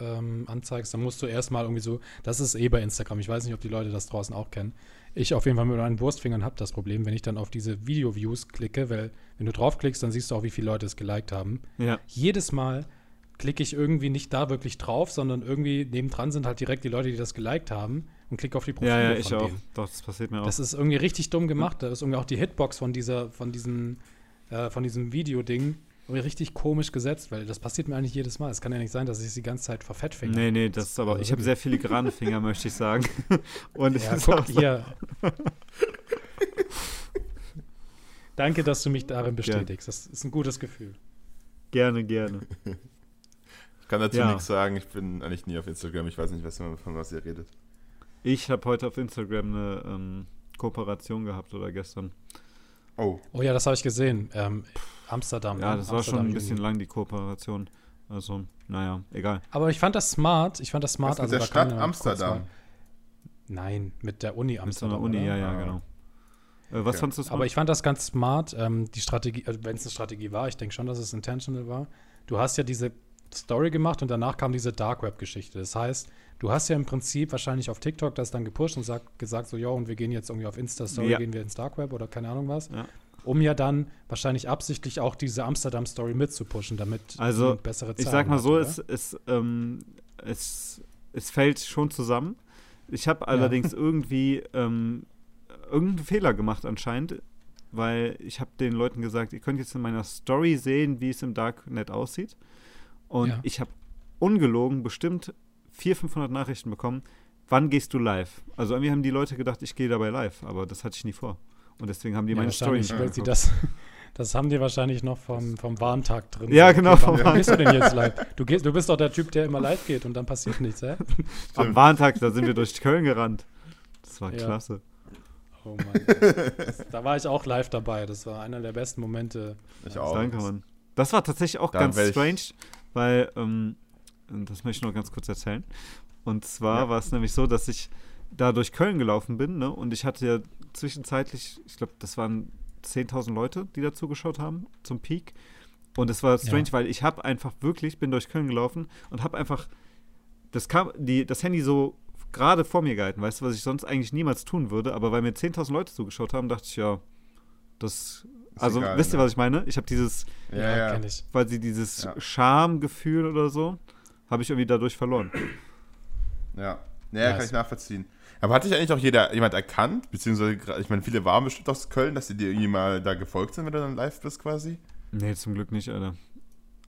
ähm, anzeigst, dann musst du erstmal irgendwie so, das ist eh bei Instagram, ich weiß nicht, ob die Leute das draußen auch kennen. Ich auf jeden Fall mit meinen Wurstfingern habe das Problem, wenn ich dann auf diese Video-Views klicke, weil wenn du draufklickst, dann siehst du auch, wie viele Leute es geliked haben. Ja. Jedes Mal klicke ich irgendwie nicht da wirklich drauf, sondern irgendwie nebendran sind halt direkt die Leute, die das geliked haben und klicke auf die Profile Ja, ja, ich von auch. denen. Doch, das passiert mir auch. Das ist irgendwie richtig dumm gemacht. Da ist irgendwie auch die Hitbox von dieser, von diesem, äh, von diesem Videoding irgendwie richtig komisch gesetzt, weil das passiert mir eigentlich jedes Mal. Es kann ja nicht sein, dass ich es die ganze Zeit verfettfinger. nee, nee, das ist aber. Also Ich habe sehr filigrane Finger, möchte ich sagen. Und es Ja, guck auch so- hier. Danke, dass du mich darin bestätigst. Das ist ein gutes Gefühl. Gerne, gerne. Ich kann dazu Ja. nichts sagen, ich bin eigentlich nie auf Instagram, ich weiß nicht, was, von was ihr redet. Ich habe heute auf Instagram eine ähm, Kooperation gehabt oder gestern. Oh, Oh ja, das habe ich gesehen. Ähm, Amsterdam. Ja, ne? das war schon Amsterdam ein bisschen Juni. lang, die Kooperation. Also, naja, egal. Aber ich fand das smart. Ich fand das smart. was mit der Stadt Amsterdam. Nein, mit der Uni Mit so Amsterdam. einer Uni, oder? ja, ja, Ah. genau. Äh, was Okay. fandst du smart? Aber ich fand das ganz smart, ähm, die Strategie, also wenn es eine Strategie war, ich denke schon, dass es intentional war. Du hast ja diese Story gemacht und danach kam diese Dark Web-Geschichte. Das heißt, du hast ja im Prinzip wahrscheinlich auf TikTok das dann gepusht und sag, gesagt so, jo, und wir gehen jetzt irgendwie auf Insta-Story, Ja. gehen wir ins Dark Web oder keine Ahnung was. Ja. Um ja dann wahrscheinlich absichtlich auch diese Amsterdam-Story mitzupushen, damit Also, bessere Ich Zahlen sag mal hat, so, es, es, ähm, es, es fällt schon zusammen. Ich habe allerdings irgendwie ähm, irgendeinen Fehler gemacht anscheinend, weil ich habe den Leuten gesagt, ihr könnt jetzt in meiner Story sehen, wie es im Darknet aussieht. Und Ja. ich habe ungelogen bestimmt 400, 500 Nachrichten bekommen. Wann gehst du live? Also irgendwie haben die Leute gedacht, ich gehe dabei live, aber das hatte ich nie vor. Und deswegen haben die ja, meine Story nicht weil sie das, das haben die wahrscheinlich noch vom, vom Warntag drin. Ja, Okay, genau, Warum vom gehst du denn jetzt live? Du, gehst, du bist doch der Typ, der immer live geht und dann passiert nichts, hä? Am Warntag, da sind wir durch Köln gerannt. Das war Ja. klasse. Oh Mann. Das, da war ich auch live dabei. Das war einer der besten Momente. ich auch. Danke, Mann. Das war tatsächlich auch Da ganz strange, weil, ähm, das möchte ich noch ganz kurz erzählen. Und zwar Ja. war es nämlich so, dass ich da durch Köln gelaufen bin, ne? Und ich hatte ja zwischenzeitlich, ich glaube, das waren 10.000 Leute, die da zugeschaut haben zum Peak. Und es war strange, Ja. weil ich habe einfach wirklich, bin durch Köln gelaufen und habe einfach das, kam, die, das Handy so gerade vor mir gehalten, weißt du, was ich sonst eigentlich niemals tun würde. Aber weil mir 10.000 Leute zugeschaut haben, dachte ich, ja, das. Ist Also, egal, wisst ihr, ne? was ich meine? Ich habe dieses, Ja, ja. kenn ich. quasi dieses Ja. Schamgefühl oder so, habe ich irgendwie dadurch verloren. Ja, ja kann Nice. ich nachvollziehen. Aber hat dich eigentlich auch jeder, jemand erkannt? Beziehungsweise, ich meine, viele waren bestimmt aus Köln, dass sie dir irgendwie mal da gefolgt sind, wenn du dann live bist quasi. Nee, zum Glück nicht, Alter.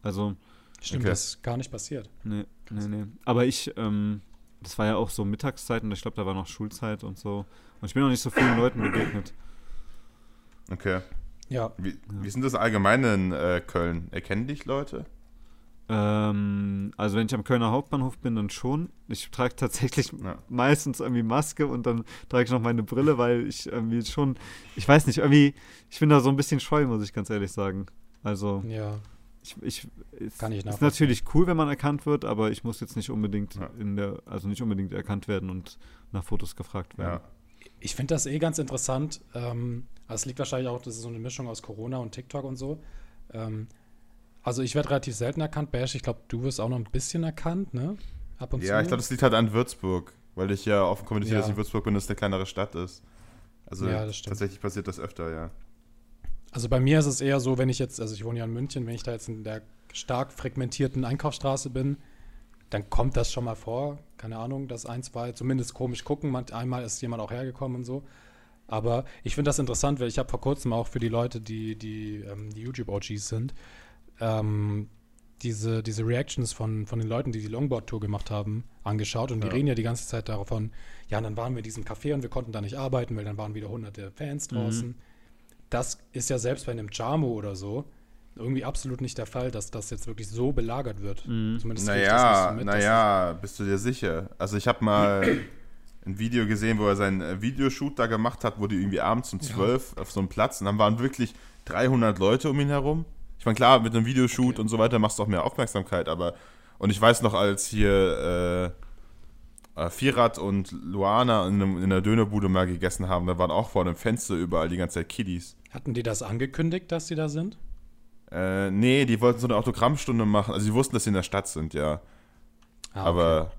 Also, Stimmt, Okay. das ist gar nicht passiert. nee, nee, nee. Aber ich, ähm, das war ja auch so Mittagszeit und ich glaube, da war noch Schulzeit und so. Und ich bin noch nicht so vielen Leuten begegnet. Okay. Ja, Wie, wie sind das allgemein in äh, Köln? Erkennen dich Leute? Ähm, also wenn ich am Kölner Hauptbahnhof bin, dann schon. Ich trage tatsächlich Ja. meistens irgendwie Maske und dann trage ich noch meine Brille, weil ich irgendwie schon, ich weiß nicht, irgendwie, ich bin da so ein bisschen scheu, muss ich ganz ehrlich sagen. Also ja. ich, ich es Kann ich ist natürlich cool, wenn man erkannt wird, aber ich muss jetzt nicht unbedingt Ja. in der, also nicht unbedingt erkannt werden und nach Fotos gefragt werden. Ja. Ich finde das eh ganz interessant. Ähm, also es liegt wahrscheinlich auch, das ist so eine Mischung aus Corona und TikTok und so. Ähm, also ich werde relativ selten erkannt. Bash, ich glaube, du wirst auch noch ein bisschen erkannt, ne? Ab und Ja, zu. ich glaube, das liegt halt an Würzburg, weil ich ja offen kommuniziere, Ja. dass ich Würzburg bin, dass es eine kleinere Stadt ist. Also Ja, tatsächlich passiert das öfter, ja. Also bei mir ist es eher so, wenn ich jetzt, also ich wohne ja in München, wenn ich da jetzt in der stark fragmentierten Einkaufsstraße bin, dann kommt das schon mal vor. Keine Ahnung, dass ein, zwei zumindest komisch gucken. Einmal ist jemand auch hergekommen und so. Aber ich finde das interessant, weil ich habe vor kurzem auch für die Leute, die, die, ähm, die YouTube-OGs sind, ähm, diese, diese Reactions von, von den Leuten, die die Longboard-Tour gemacht haben, angeschaut. Und die Ja. reden ja die ganze Zeit davon, ja, und dann waren wir in diesem Café und wir konnten da nicht arbeiten, weil dann waren wieder hunderte Fans draußen. Das ist ja selbst bei einem Jamo oder so irgendwie absolut nicht der Fall, dass das jetzt wirklich so belagert wird. Mhm. Zumindest krieg ich das nicht Naja, so mit, naja, bist du dir sicher? Also ich habe mal ein Video gesehen, wo er seinen äh, Videoshoot da gemacht hat, wo die irgendwie abends um Ja. 12 auf so einem Platz und dann waren wirklich 300 Leute um ihn herum. Ich meine, klar, mit einem Videoshoot Okay. und so weiter machst du auch mehr Aufmerksamkeit, aber und ich weiß noch, als hier äh, äh, Vierrad und Luana in, einem, in einer Dönerbude mal gegessen haben, da waren auch vor dem Fenster überall die ganze Zeit Kiddies. Hatten die das angekündigt, dass sie da sind? Äh, nee, die wollten so eine Autogrammstunde machen. Also, sie wussten, dass sie in der Stadt sind, ja. Ah, okay. Aber,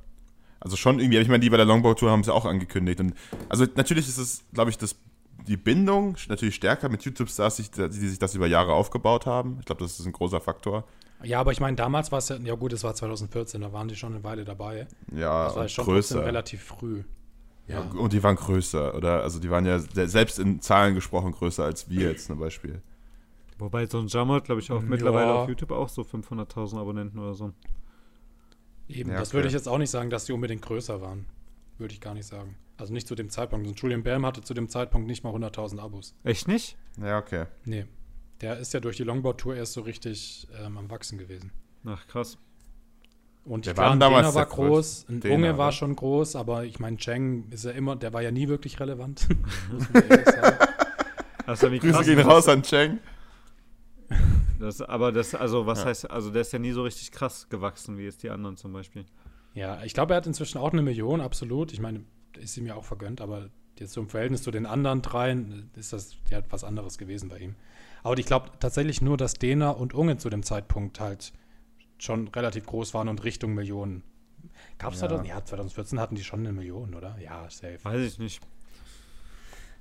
also schon irgendwie, aber ich meine, die bei der Longboard-Tour haben sie auch angekündigt. Und, also, natürlich ist es, glaube ich, das, die Bindung natürlich stärker mit YouTube-Stars, die, die sich das über Jahre aufgebaut haben. Ich glaube, das ist ein großer Faktor. Ja, aber ich meine, damals war es ja, ja gut, es war 2014, da waren die schon eine Weile dabei. Ja, Das war und schon größer. relativ früh. Ja, und die waren größer, oder? Also, die waren ja se- selbst in Zahlen gesprochen größer als wir jetzt zum Beispiel. Wobei so ein Jammer, glaube ich, auch Ja. mittlerweile auf YouTube auch so 500.000 Abonnenten oder so. Eben, Ja, das okay. würde ich jetzt auch nicht sagen, dass die unbedingt größer waren. Würde ich gar nicht sagen. Also nicht zu dem Zeitpunkt. Und Julian Bam hatte zu dem Zeitpunkt nicht mal 100.000 Abos. Echt nicht? Ja, okay. Nee. Der ist ja durch die Longboard-Tour erst so richtig ähm, am Wachsen gewesen. Ach, krass. Und Der ich war klar, ein damals war der groß, ein Dena, Unge war oder? schon groß, aber ich meine, Cheng ist ja immer, der war ja nie wirklich relevant. Muss man ehrlich sagen. Also, wie Grüße gehen raus an Cheng. Das, aber das, also was Ja. heißt, also der ist ja nie so richtig krass gewachsen, wie jetzt die anderen zum Beispiel. Ja, ich glaube, er hat inzwischen auch eine Million, absolut. Ich meine, ist ihm ja auch vergönnt, aber jetzt so im Verhältnis zu den anderen dreien ist das ja was anderes gewesen bei ihm. Aber ich glaube tatsächlich nur, dass Dena und Unge zu dem Zeitpunkt halt schon relativ groß waren und Richtung Millionen. Gab es Ja. ja. ja, 2014 hatten die schon eine Million, oder? Ja, safe. Weiß ich nicht.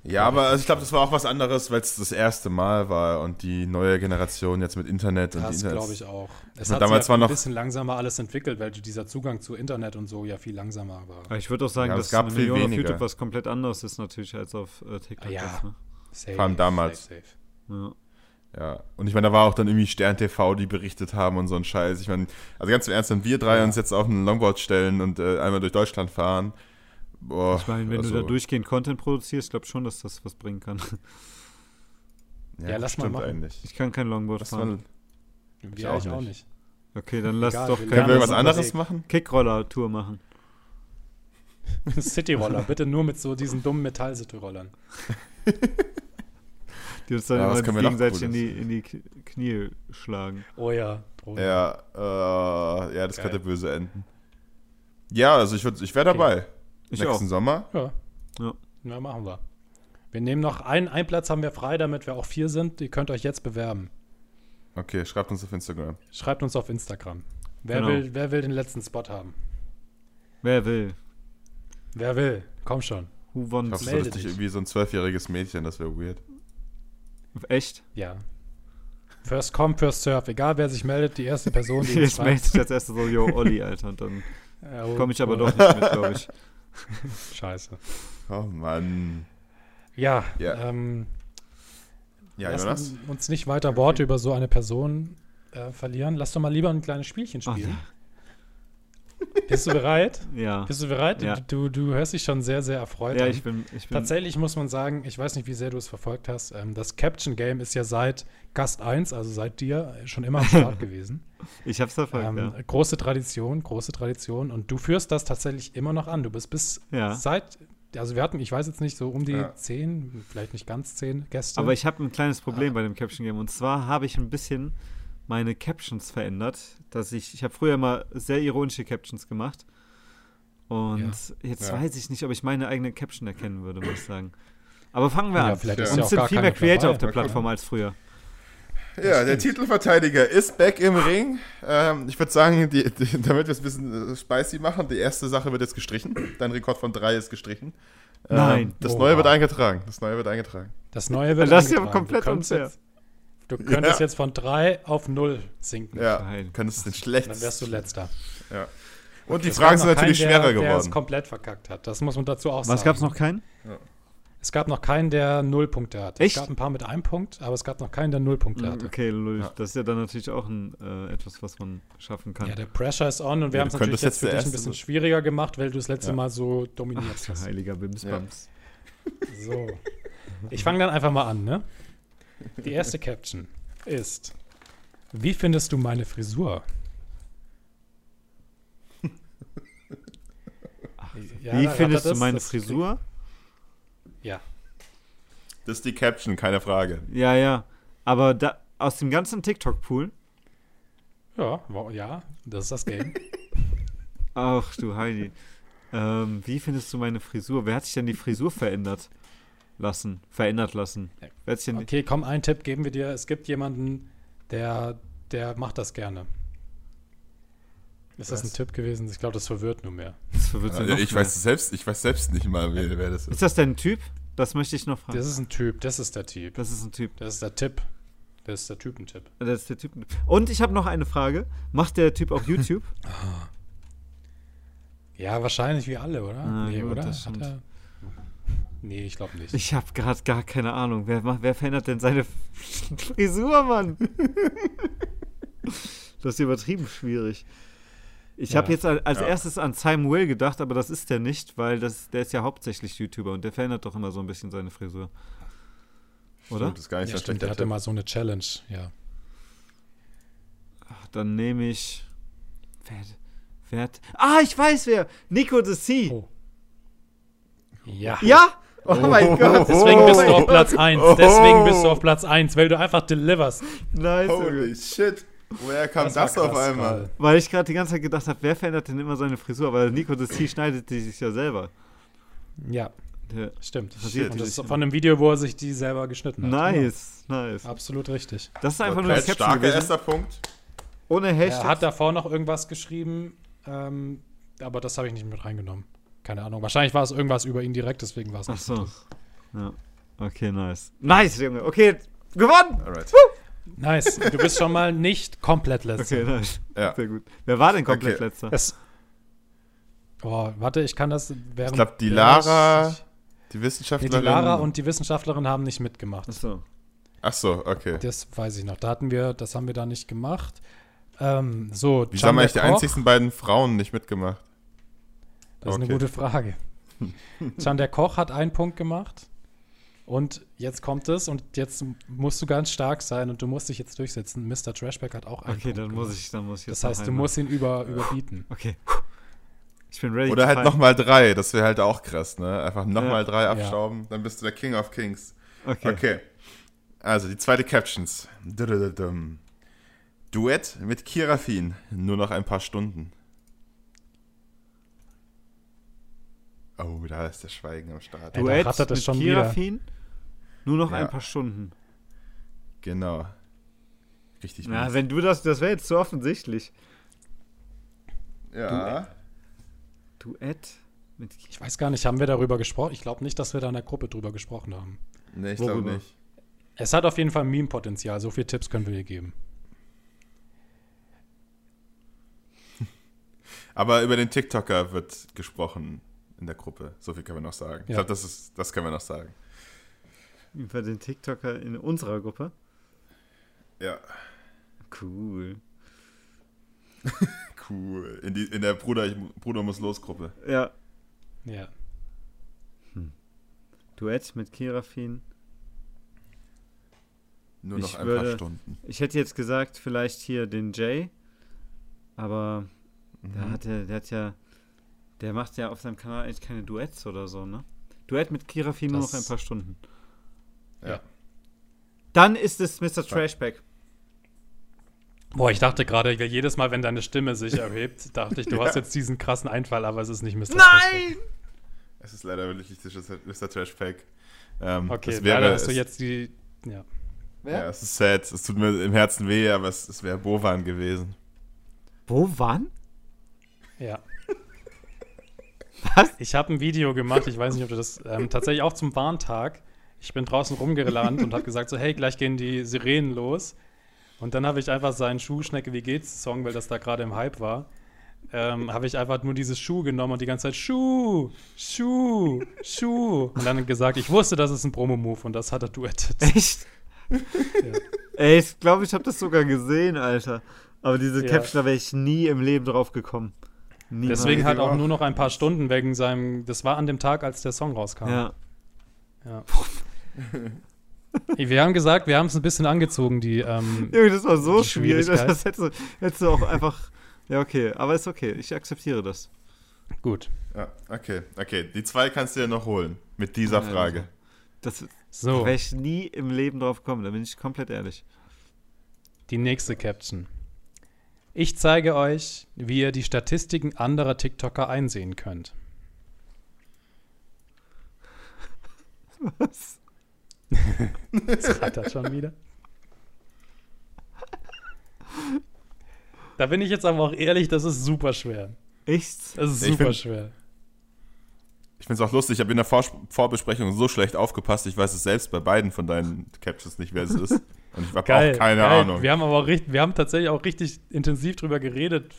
Ja, aber also ich glaube, das war auch was anderes, weil es das erste Mal war und die neue Generation jetzt mit Internet und Das Internet. glaube ich auch. Es meine, hat damals ja noch- ein bisschen langsamer alles entwickelt, weil dieser Zugang zu Internet und so ja viel langsamer war. Aber ich würde auch sagen, Ja, dass es gab eine viel Million auf weniger. YouTube was komplett anderes ist natürlich als auf äh, TikTok. Ah, ja. ist, ne? Safe, Vor allem damals. Safe, safe. ja. Ja, und ich meine, da war auch dann irgendwie Stern TV, die berichtet haben und so ein Scheiß. Ich meine, also ganz im Ernst, wenn wir drei uns jetzt auf ein Longboard stellen und äh, einmal durch Deutschland fahren, boah. Ich meine, wenn also, du da durchgehend Content produzierst, glaube schon, dass das was bringen kann. Ja, Ja, lass mal machen. eigentlich. Ich kann kein Longboard Lass fahren. mal, Wir auch auch, auch nicht. Okay, dann lass Egal, doch wir können wir was anderes machen? Kickroller-Tour machen. Cityroller, bitte nur mit so diesen dummen Metall-Cityrollern. Die uns dann Ja, was immer können wir noch gegenseitig in die, in die Knie schlagen. Oh ja, Drohnen. Ja, äh, ja, das Geil. könnte böse enden. Ja, also ich, würd- ich wäre Okay. dabei. Ich Nächsten auch. Sommer. Ja. Ja. Na, machen wir. Wir nehmen noch einen, einen Platz haben wir frei, damit wir auch vier sind. Ihr könnt euch jetzt bewerben. Okay, schreibt uns auf Instagram. Schreibt uns auf Instagram. Wer, Genau. will, wer will den letzten Spot haben? Wer will? Wer will? Komm schon. Who Ich wants? hoffe, so Melde richtig dich. irgendwie so ein zwölfjähriges Mädchen, das wäre weird. Echt? Ja. First come, first serve. Egal, wer sich meldet, die erste Person, die Jetzt meldet sich als erstes so, yo, Olli, Alter. Und dann Ja, oh, komme ich aber oh, doch nicht mit, glaube ich. Scheiße. Oh Mann. Ja, Ja. Ähm, Ja, lass Jonas? uns nicht weiter Worte über so eine Person äh, verlieren. Lass doch mal lieber ein kleines Spielchen Ach, spielen. Bist du bereit? Ja. Bist du bereit? Ja. Du, du hörst dich schon sehr, sehr erfreut Ja, an. ich bin, ich bin Tatsächlich muss man sagen, ich weiß nicht, wie sehr du es verfolgt hast, ähm, das Caption Game ist ja seit Gast 1, also seit dir, schon immer am Start gewesen. ich hab's verfolgt, Ähm, ja. Große Tradition, große Tradition. Und du führst das tatsächlich immer noch an. Du bist bis Ja. seit, also wir hatten, ich weiß jetzt nicht, so um die Ja. zehn, vielleicht nicht ganz zehn Gäste. Aber ich habe ein kleines Problem Ah. bei dem Caption Game. Und zwar habe ich ein bisschen meine Captions verändert. Dass ich, ich habe früher immer sehr ironische Captions gemacht. Und jetzt Ja. weiß ich nicht, ob ich meine eigene Caption erkennen würde, muss ich sagen. Aber fangen wir ja, an. vielleicht Ja. Und ja es sind viel mehr Creator dabei. auf der Mal. Plattform als früher. Ja, der Titelverteidiger ist back im Ring. Ähm, ich würde sagen, die, die, damit wir es ein bisschen äh, spicy machen, die erste Sache wird jetzt gestrichen. Dein Rekord von drei ist gestrichen. Ähm, Nein. Das Oh, Neue wird eingetragen. Das Neue wird eingetragen. Das Neue wird Das ist ja eingetragen. komplett unfair. Jetzt, du könntest Ja. jetzt von drei auf null sinken. Ja, Geil. könntest den Dann schlechtesten. wärst du letzter. Ja. Und die Es Fragen gab sind natürlich keinen, schwerer der, Der es geworden. komplett verkackt hat. Das muss man dazu auch sagen. Was gab's noch keinen? Es gab noch keinen, der null Punkte hatte. Echt? Es gab ein paar mit einem Punkt, aber es gab noch keinen, der null Punkte hatte. Okay, lul. Ja. Das ist ja dann natürlich auch ein, äh, etwas, was man schaffen kann. Ja, der Pressure ist on und wir Ja, haben es natürlich jetzt für der dich ein bisschen schwieriger gemacht, weil du das letzte Ja. Mal so Ach, dominiert du hast. heiliger Bimsbams. So. Ich fange dann einfach mal an, ne? Die erste Caption ist: Wie findest du meine Frisur? Ja, Wie findest das- du meine das- Frisur? Ja. Das ist die Caption, keine Frage. Ja, ja. Aber da, aus dem ganzen TikTok-Pool, Ja, wow, ja, das ist das Game. ach du Heidi, ähm, wie findest du meine Frisur? Wer hat sich denn die Frisur verändert lassen? Verändert lassen? Die, Okay, komm, einen Tipp geben wir dir. Es gibt jemanden, Der, der macht das gerne. Ist das ein? Tipp gewesen? Ich glaube, das verwirrt nur mehr. Das verwirrt Ja, noch ich, mehr. weiß es selbst, ich weiß selbst nicht mal, wer, wer das ist. Ist das denn ein Typ? Das möchte ich noch fragen. Das ist ein Typ, das ist der Typ. Das ist ein Typ. Das ist der Tipp. Das ist der Typentipp. Das ist der Typ. Und ich habe noch eine Frage. Macht der Typ auch YouTube? Ja, wahrscheinlich wie alle, oder? Ah, nee, gut, oder? das Hat stimmt. er? Nee, ich glaube nicht. Ich habe gerade gar keine Ahnung. Wer, macht, wer verändert denn seine Frisur, Mann? das ist übertrieben schwierig. Ich Ja. habe jetzt al- als Ja. erstes an Simon Will gedacht, aber das ist der nicht, weil das, der ist ja hauptsächlich YouTuber und der verändert doch immer so ein bisschen seine Frisur. Oder? Stimmt, Das ist gar nicht ja, so stimmt, der hatte mal so eine Challenge, ja. Dann nehme ich. Wer, wer hat, Ah, ich weiß wer! Nico the Sea! Oh. Ja. Ja! Oh, mein Gott! Deswegen bist du Oh auf Platz Gott. 1. Deswegen bist du auf Platz 1, weil du einfach deliverst. Nice. Holy shit. Woher kam das, war auf krass einmal? gerade. Weil ich gerade die ganze Zeit gedacht habe, wer verändert denn immer seine Frisur? Weil Nico the Sea schneidet die sich ja selber. Ja, Der, stimmt. Das ist von einem Video, wo er sich die selber geschnitten hat. nice, nice. Ja, absolut richtig. Das ist einfach nur Okay, das Caption starker gewesen. erster Punkt. Ohne Er Hashtag. hat davor noch irgendwas geschrieben, ähm, aber das habe ich nicht mit reingenommen. Keine Ahnung. Wahrscheinlich war es irgendwas über ihn direkt, deswegen war es Ach nicht so. drin. Ja. Okay, nice. Nice, Junge. Okay, gewonnen! Alright. Nice. Du bist schon mal nicht komplett letzter. Okay, nice. Ja. Sehr gut. Wer war denn komplett Okay. letzter? Es, oh, warte, ich kann das während. Ich glaube, die Lara, ich- die Nee, Wissenschaftlerin. die Lara und die Wissenschaftlerin haben nicht mitgemacht. Achso. Ach so, okay. Das weiß ich noch. Da hatten wir, das haben wir da nicht gemacht. Ähm, so, Wieso haben eigentlich die einzigsten beiden Frauen nicht mitgemacht? Das ist eine Okay. gute Frage. Can der Koch hat einen Punkt gemacht. Und jetzt kommt es und jetzt musst du ganz stark sein und du musst dich jetzt durchsetzen. Mr. Trashback hat auch einen Okay, Punkt dann gemacht. muss ich, dann muss ich jetzt Das heißt, du musst ihn über, überbieten. Okay. Ich bin ready. Oder halt nochmal drei, das wäre halt auch krass, ne? Einfach nochmal Ja. drei abstauben, dann bist du der King of Kings. Okay. Okay. Also, die zweite Captions. Duett mit Kirafin. Nur noch ein paar Stunden. Oh, da ist der Schweigen am Start. Duett rattert es mit schon. Kirafin. Nur noch Ja. ein paar Stunden. Genau. Richtig Na, wenn du das, das wäre jetzt so offensichtlich. Ja. Duett mit Ich weiß gar nicht, haben wir darüber gesprochen? Ich glaube nicht, dass wir da in der Gruppe drüber gesprochen haben. Nee, ich glaube nicht. Es hat auf jeden Fall Meme-Potenzial. So viele Tipps können wir dir geben. Aber über den TikToker wird gesprochen in der Gruppe. So viel können wir noch sagen. Ich Ja. glaube, das, ist- das können wir noch sagen. über den TikToker in unserer Gruppe. Ja. Cool. Cool. In, die, in der Bruder, ich, Bruder muss los Gruppe. Ja. Ja. Duett mit Kirafin. Nur noch Ich ein würde- paar Stunden. Ich hätte jetzt gesagt, vielleicht hier den Jay. Aber der, Mhm. hat ja, der hat ja. Der macht ja auf seinem Kanal eigentlich keine Duets oder so, ne? Duett mit Kirafin nur noch ein paar Stunden. Ja. Dann ist es Mr. Trashback. Boah, ich dachte gerade, jedes Mal, wenn deine Stimme sich erhebt, dachte ich, du hast jetzt diesen krassen Einfall, aber es ist nicht Mr. Trashback. Es ist leider wirklich nicht Mr. Trashpack. Ähm, Okay, es wäre, leider hast du jetzt die. Ja. Ja, es ist sad. Es tut mir im Herzen weh, aber es, es wäre Bovan gewesen. Wo, wann? Ja. Was? Ich habe ein Video gemacht, ich weiß nicht, ob du das ähm, tatsächlich auch zum Warntag. Ich bin draußen rumgerannt und habe gesagt so, hey, gleich gehen die Sirenen los. Und dann habe ich einfach seinen Schuhschnecke, wie geht's Song, weil das da gerade im Hype war, ähm, habe ich einfach nur dieses Schuh genommen und die ganze Zeit Schuh, Schuh, Schuh. Und dann gesagt, ich wusste, das ist ein Promo-Move und das hat er duettet. Echt? Ey, ich glaube, ich habe das sogar gesehen, Alter. Aber diese Ja. Caption, da wäre ich nie im Leben drauf gekommen. Niemals. Deswegen halt auch. nur noch ein paar Stunden wegen seinem, das war an dem Tag, als der Song rauskam. Ja. Ja. wir haben gesagt, wir haben es ein bisschen angezogen, die. Ähm, das war so schwierig. Das hättest du, hättest du auch einfach. Ja, okay. Aber ist okay. Ich akzeptiere das. gut. Ja, okay. Okay, die zwei kannst du dir noch holen. Mit dieser Ja, Frage. Das So, wäre ich nie im Leben drauf gekommen. Da bin ich komplett ehrlich. die nächste Caption. Ich zeige euch, wie ihr die Statistiken anderer TikToker einsehen könnt. Was? Das rattert schon wieder. Da bin ich jetzt aber auch ehrlich, das ist super schwer. Echt? Das ist Ich super find- schwer. Ich finde es auch lustig, ich habe in der Vor Vorbesprechung so schlecht aufgepasst, ich weiß es selbst bei beiden von deinen Captions nicht, wer es ist. Und ich habe auch keine geil. Ahnung. Wir haben aber auch richtig, wir haben tatsächlich auch richtig intensiv drüber geredet,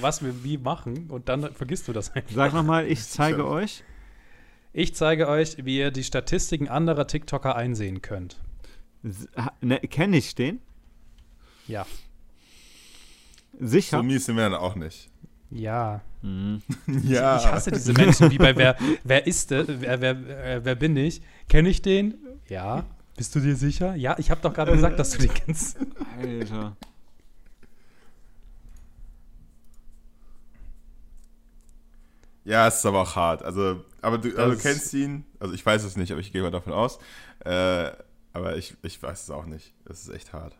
was wir wie machen und dann vergisst du das einfach. Sag nochmal, ich zeige euch. Ich zeige euch, wie ihr die Statistiken anderer TikToker einsehen könnt. Ne, Kenne ich den? Ja. Sicher? so mies sind wir dann auch nicht. Ja. Mhm. Ja. Ich hasse diese Menschen, wie bei wer, wer ist der, wer, wer, äh, wer bin ich? Kenne ich den? Ja. Bist du dir sicher? Ja, ich habe doch gerade gesagt, dass du den kennst. Alter. Ja, es ist aber auch hart. Also, aber du, Das- kennst ihn. Also ich weiß es nicht, aber ich gehe mal davon aus. Äh, aber ich, ich weiß es auch nicht. Es ist echt hart.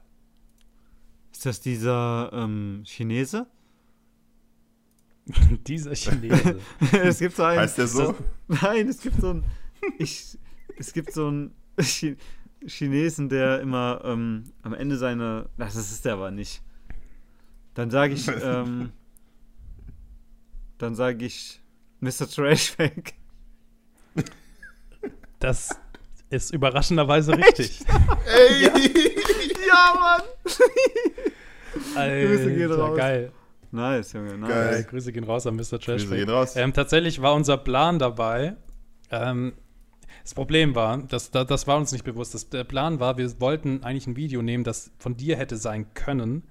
Ist das dieser ähm, Chinese? Dieser Chinese. es gibt so einen. Heißt der so? Nein, es gibt so einen. Ich, es gibt so einen Chinesen, der immer ähm, am Ende seine. Ach, das ist der aber nicht. Dann sage ich. Ähm, dann sage ich Mr. Trashback. Das ist überraschenderweise richtig. Ey! ja, Mann! Alter, Grüße gehen raus. geil. Nice, Junge, nice. Geil. Geil. Grüße gehen raus an Mr. Grüße Trashback. gehen raus. Ähm, tatsächlich war unser Plan dabei. Ähm, das Problem war, das, das, war uns nicht bewusst. Das, der Plan war, wir wollten eigentlich ein Video nehmen, das von dir hätte sein können.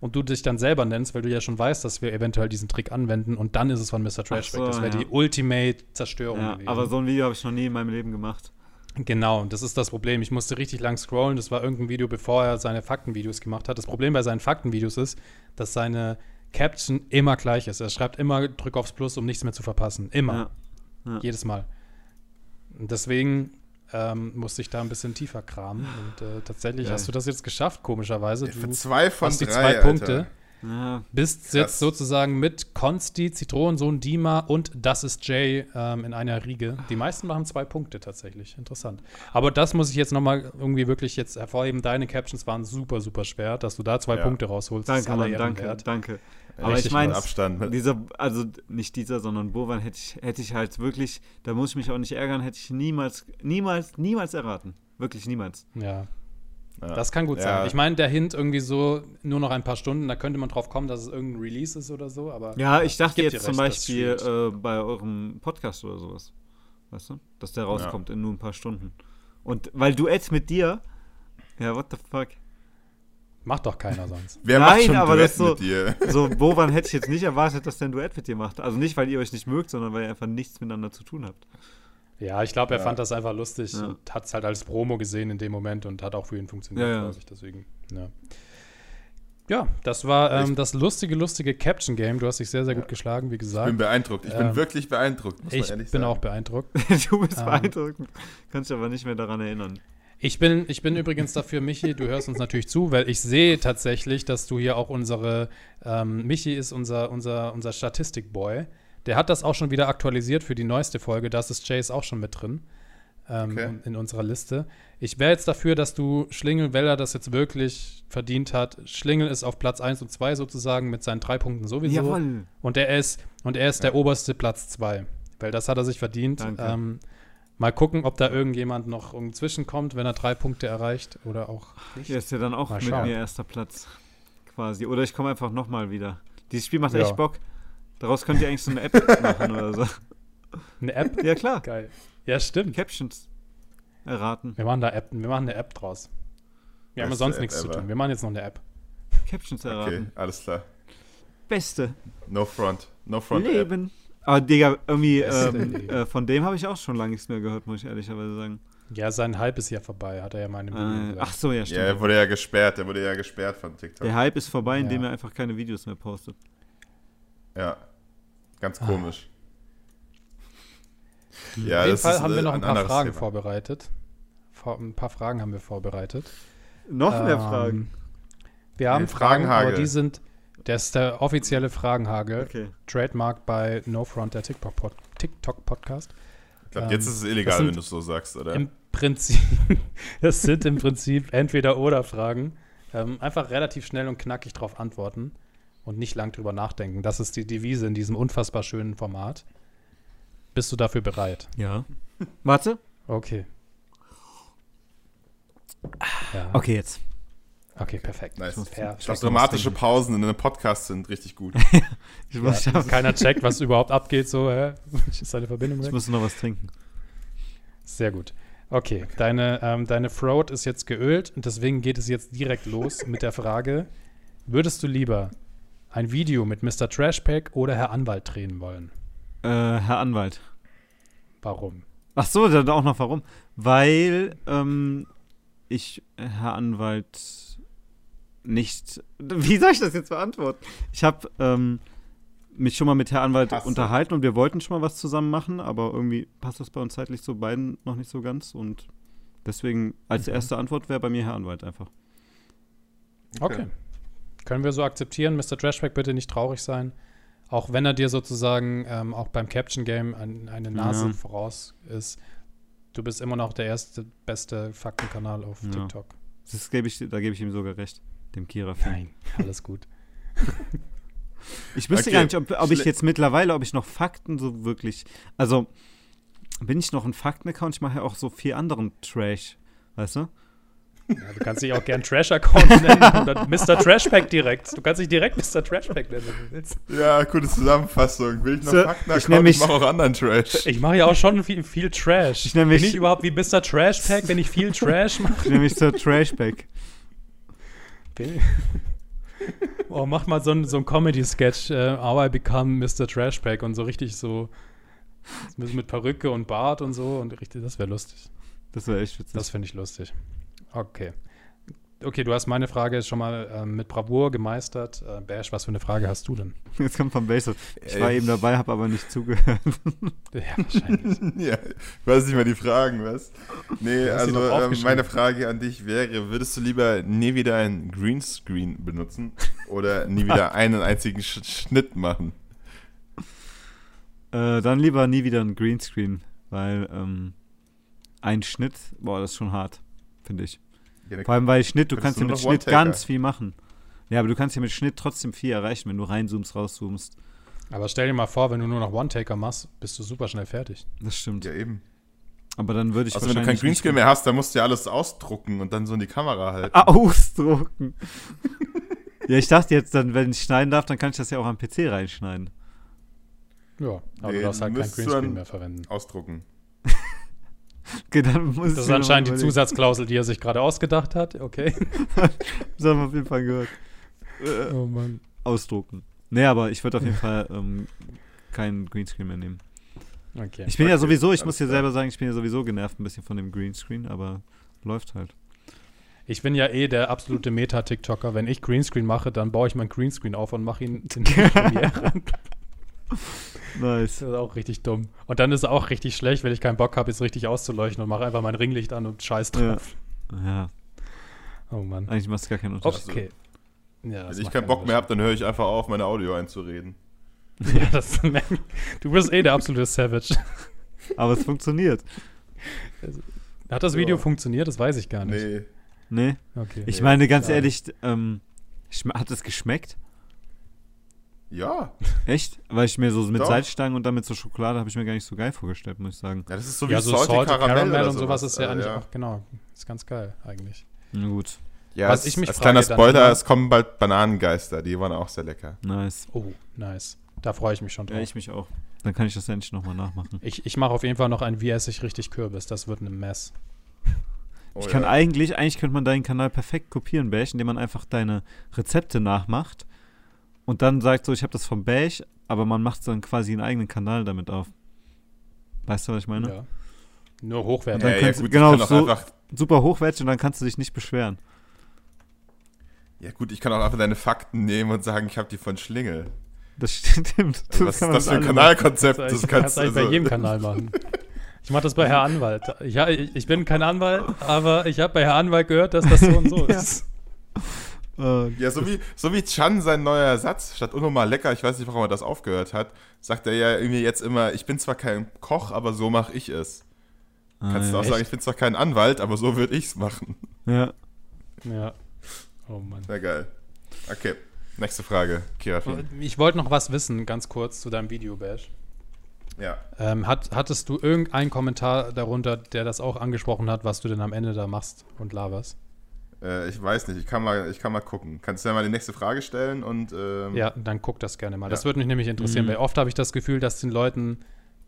Und du dich dann selber nennst, weil du ja schon weißt, dass wir eventuell diesen Trick anwenden. Und dann ist es von Mr. Trashback. so, das wäre ja. die Ultimate-Zerstörung Ja, gewesen. aber so ein Video habe ich noch nie in meinem Leben gemacht. Genau, das ist das Problem. Ich musste richtig lang scrollen. Das war irgendein Video, bevor er seine Faktenvideos gemacht hat. Das Problem bei seinen Faktenvideos ist, dass seine Caption immer gleich ist. Er schreibt immer, drück aufs Plus, um nichts mehr zu verpassen. Immer. Ja. Ja. Jedes Mal. Deswegen ähm, musste ich da ein bisschen tiefer kramen. Und äh, tatsächlich Geil. hast du das jetzt geschafft, komischerweise. Für Du zwei von hast die drei, zwei Alter. Punkte. Ja, Bist Krass. jetzt sozusagen mit Konsti, Zitronensohn, Dima und Das ist Jay ähm, in einer Riege. Die meisten machen zwei Punkte tatsächlich. Interessant. Aber das muss ich jetzt nochmal irgendwie wirklich jetzt hervorheben. Deine Captions waren super, super schwer, dass du da zwei Ja. Punkte rausholst. danke, Mann, danke, wert. danke. Ja, Aber richtig ich meine, Abstand. dieser, also nicht dieser, sondern Bovan hätte ich, hätte ich halt wirklich, da muss ich mich auch nicht ärgern, hätte ich niemals, niemals, niemals erraten. Wirklich niemals. Ja, Ja. das kann gut Ja. sein. Ich meine, der Hint irgendwie so nur noch ein paar Stunden, da könnte man drauf kommen, dass es irgendein Release ist oder so, aber Ja, ich dachte jetzt zum recht, ist Beispiel äh, bei eurem Podcast oder sowas. Weißt du? Dass der rauskommt in nur ein paar Stunden. Und weil Duett mit dir, ja, what the fuck. Macht doch keiner sonst. Wer Nein, macht schon aber Duett das so- mit dir? So, Bovan hätte ich jetzt nicht erwartet, dass der ein Duett mit dir macht. Also nicht, weil ihr euch nicht mögt, sondern weil ihr einfach nichts miteinander zu tun habt. Ja, ich glaube, er Ja. fand das einfach lustig Ja. und hat es halt als Promo gesehen in dem Moment und hat auch für ihn funktioniert, Ja, ja. glaube ich. Deswegen, ja. Ja, das war ähm, Ich- das lustige, lustige Caption-Game. Du hast dich sehr, sehr gut geschlagen, wie Ich bin gesagt. beeindruckt. Ich Ähm, bin wirklich beeindruckt, muss Ich man ehrlich bin sagen. auch beeindruckt. du bist Ähm. beeindruckend. Kannst dich aber nicht mehr daran erinnern. Ich bin, ich bin übrigens dafür, Michi, du hörst uns natürlich zu, weil ich sehe tatsächlich, dass du hier auch unsere, ähm, Michi ist unser, unser, unser Statistikboy. Der hat das auch schon wieder aktualisiert für die neueste Folge. Das ist Chase auch schon mit drin ähm, Okay. in unserer Liste. Ich wäre jetzt dafür, dass du Schlingel, weil er das jetzt wirklich verdient hat, Schlingel ist auf Platz 1 und 2 sozusagen mit seinen drei Punkten sowieso. Jawohl. Und er ist, und er ist der oberste Platz 2. Weil das hat er sich verdient. Danke. Ähm, mal gucken, ob da irgendjemand noch zwischenkommt, wenn er drei Punkte erreicht oder auch nicht. Hier ist ja dann auch Mal mit schauen. mir erster Platz. Quasi. Oder ich komme einfach nochmal wieder. Dieses Spiel macht Ja. echt Bock. Daraus könnt ihr eigentlich so eine App machen oder so. Eine App? Ja, klar. Geil. Ja, stimmt. Captions erraten. Wir machen da App, wir machen eine App draus. Wir haben ja Beste sonst App nichts zu ever. tun. Wir machen jetzt noch eine App. Captions Okay, erraten. alles klar. Beste. No front. No front App. Aber Digga, irgendwie ähm, äh, von dem habe ich auch schon lange nichts mehr gehört, muss ich ehrlicherweise sagen. Ja, sein Hype ist ja vorbei, hat er ja meine Video Äh, gesagt. ach so, ja, Ja, stimmt. er wurde ja gesperrt. Er wurde ja gesperrt von TikTok. Der Hype ist vorbei, indem Ja. er einfach keine Videos mehr postet. Ja. Ganz Ah. komisch. Auf Ja, jeden das Fall ist, haben äh, wir noch ein paar anderes Fragen Thema. vorbereitet. Vor, ein paar Fragen haben wir vorbereitet. Noch mehr Ähm, Fragen. Wir haben Nee, Fragen, aber die sind, das ist der offizielle Fragenhagel. Okay. Trademark bei No Front, der TikTok-Pod- TikTok-Podcast. Ich glaube, Ähm, jetzt ist es illegal, das sind wenn du es so sagst, oder? Im Prinzip, das sind im Prinzip entweder oder Fragen. Ähm, einfach relativ schnell und knackig drauf antworten. und nicht lang drüber nachdenken. Das ist die Devise in diesem unfassbar schönen Format. Bist du dafür bereit? Ja. Warte. Okay. Ja. Okay, jetzt. Okay, perfekt. Nice. Perfekt. Ich glaube, dramatische Pausen in einem Podcast sind richtig gut. Ich Ja, muss, ich, keiner checkt, was überhaupt abgeht, so, hä? Ist seine Verbindung ich weg? muss noch was trinken. Sehr gut. Okay, deine, ähm, deine Throat ist jetzt geölt und deswegen geht es jetzt direkt los mit der Frage: Würdest du lieber ein Video mit Mr. Trashpack oder Herr Anwalt drehen wollen? Äh, Herr Anwalt. Warum? Ach so, dann auch noch warum? Weil ähm, ich Herr Anwalt nicht. Wie soll ich das jetzt beantworten? Ich habe ähm, mich schon mal mit Herr Anwalt Hast du? unterhalten und wir wollten schon mal was zusammen machen, aber irgendwie passt das bei uns zeitlich so beiden noch nicht so ganz und deswegen als erste Antwort wäre bei mir Herr Anwalt einfach. Okay. Können wir so akzeptieren? Mr. Trashpack bitte nicht traurig sein. Auch wenn er dir sozusagen ähm, auch beim Caption Game ein, eine Nase Ja. voraus ist. Du bist immer noch der erste, beste Faktenkanal auf Ja. TikTok. Das gebe ich, da gebe ich ihm sogar recht, dem Kira. Nein, alles gut. Ich wüsste Okay. gar nicht, ob, ob ich jetzt mittlerweile, ob ich noch Fakten so wirklich. Also, bin ich noch ein Fakten-Account? Ich mache ja auch so viel anderen Trash, weißt du? Ja, du kannst dich auch gern Trash-Account nennen oder Mr. Trashpack direkt. Du kannst dich direkt Mr. Trashpack nennen, wenn du willst. Ja, gute Zusammenfassung. Will ich noch So, Fakten ich ich, mache auch anderen Trash. Ich mache ja auch schon viel, viel Trash. Ich nenn mich- Bin ich überhaupt wie Mr. Trashpack, wenn ich viel Trash mache? Ich nehme mich zur Trashback. Bin ich- Oh, mach mal so ein, so Comedy-Sketch, äh, How I Become Mr. Trashpack und so richtig so mit, mit Perücke und Bart und so und richtig, das wäre lustig. Das wäre echt witzig. Das finde ich lustig. Okay. Okay, du hast meine Frage schon mal ähm, mit Bravour gemeistert. Äh, Bash, was für eine Frage hast du denn? Jetzt kommt von Basil. Ich war Ey. eben dabei, habe aber nicht zugehört. Ja, wahrscheinlich. ja, ich weiß nicht mehr die Fragen, was? Nee, also ähm, meine Frage an dich wäre, würdest du lieber nie wieder ein Greenscreen benutzen oder nie wieder einen einzigen Sch Schnitt machen? äh, dann lieber nie wieder ein Greenscreen, weil ähm, ein Schnitt, boah, das ist schon hart, finde ich. Ja, Vor allem, weil Schnitt, du kannst du ja mit Schnitt ganz viel machen. Ja, aber du kannst ja mit Schnitt trotzdem viel erreichen, wenn du reinzoomst, rauszoomst. Aber stell dir mal vor, wenn du nur noch One-Taker machst, bist du super schnell fertig. Das stimmt. ja eben. Aber dann würde ich Also wenn du kein Greenscreen mehr hast, dann musst du ja alles ausdrucken und dann so in die Kamera halten. Ausdrucken. ja, ich dachte jetzt, dann, wenn ich schneiden darf, dann kann ich das ja auch am PC reinschneiden. Ja, aber Nee, du darfst halt kein Greenscreen mehr verwenden. Ausdrucken. Okay, Das ist anscheinend die. Zusatzklausel, die er sich gerade ausgedacht hat. Okay. Das haben wir auf jeden Fall gehört. Äh, Oh Mann. ausdrucken. Nee, aber ich würde auf jeden Fall ähm, keinen Greenscreen mehr nehmen. Okay. Ich bin ja Okay, sowieso, ich muss dir selber sagen, ich bin ja sowieso genervt ein bisschen von dem Greenscreen, aber läuft halt. Ich bin ja eh der absolute Meta-TikToker. Wenn ich Greenscreen mache, dann baue ich meinen Greenscreen auf und mache ihn in Premiere. Nice. Das ist auch richtig dumm. Und dann ist es auch richtig schlecht, wenn ich keinen Bock habe, jetzt richtig auszuleuchten und mache einfach mein Ringlicht an und scheiß Ja. drauf. Ja, Oh Mann. eigentlich macht es gar keinen Unterschied. Okay. Ja, Wenn ich keinen Bock mehr habe, dann höre ich einfach auf, meine Audio einzureden. Ja, das, du bist eh der absolute Savage. Aber es funktioniert. Hat das Video Ja. funktioniert? Das weiß ich gar nicht. Nee. Nee. Okay. Ich meine, ganz ehrlich, ähm, hat es geschmeckt? Ja. Echt? Weil ich mir so mit Doch. Salzstangen und dann mit so Schokolade habe ich mir gar nicht so geil vorgestellt, muss ich sagen. Ja, das ist so wie ja, so Salty, Salted Caramel, Caramel, oder und sowas ist ja Also, eigentlich auch, genau, ist ganz geil eigentlich. Na gut. Ja, Was es- ich mich als frage kleiner dann Spoiler, immer- es kommen bald Bananengeister, die waren auch sehr lecker. Nice. Oh, nice. Da freue ich mich schon drauf. Ja, ich ich mich auch. Dann kann ich das endlich nochmal nachmachen. ich, mache auf jeden Fall noch ein Wie esse ich richtig Kürbis. Das wird eine Mess. Oh, ich kann ja. eigentlich, eigentlich könnte man deinen Kanal perfekt kopieren, Bash, indem man einfach deine Rezepte nachmacht und dann sagt so, ich habe das vom Bash, aber man macht dann quasi einen eigenen Kanal damit auf. Weißt du, was ich meine? Ja. Nur hochwertig. dann Ja, ja, kannst du- gut, genau, so- einfach, Super hochwertig und dann kannst du dich nicht beschweren. ja gut, ich kann auch einfach deine Fakten nehmen und sagen, ich habe die von Schlingel. Das stimmt. Also, was ist das für ein Kanalkonzept? Das Das kannst, du eigentlich bei also- jedem Kanal machen. Ich mache das bei Herr Anwalt. Ja, ich, ich bin kein Anwalt, aber ich habe bei Herr Anwalt gehört, dass das so und so Ja. ist. Äh, Ja, so wie, so wie Chan sein neuer Satz, statt unnormal lecker, ich weiß nicht, warum er das aufgehört hat, sagt er ja irgendwie jetzt immer, ich bin zwar kein Koch, aber so mache ich es. ah, Kannst du ja. auch sagen, ich bin zwar kein Anwalt, aber so würde ich es machen. ja. Ja. Oh Mann. Sehr geil. Okay. Nächste Frage, Kirafin. Ich wollte noch was wissen, ganz kurz zu deinem Video, Bash. Ja. Ähm, hat, hattest du irgendeinen Kommentar darunter, der das auch angesprochen hat, was du denn am Ende da machst und laberst? Äh, ich weiß nicht, ich kann, mal, ich kann mal gucken. Kannst du ja mal die nächste Frage stellen und. Ähm, Ja, dann guck das gerne mal. Das Ja. würde mich nämlich interessieren, Mhm. weil oft habe ich das Gefühl, dass den Leuten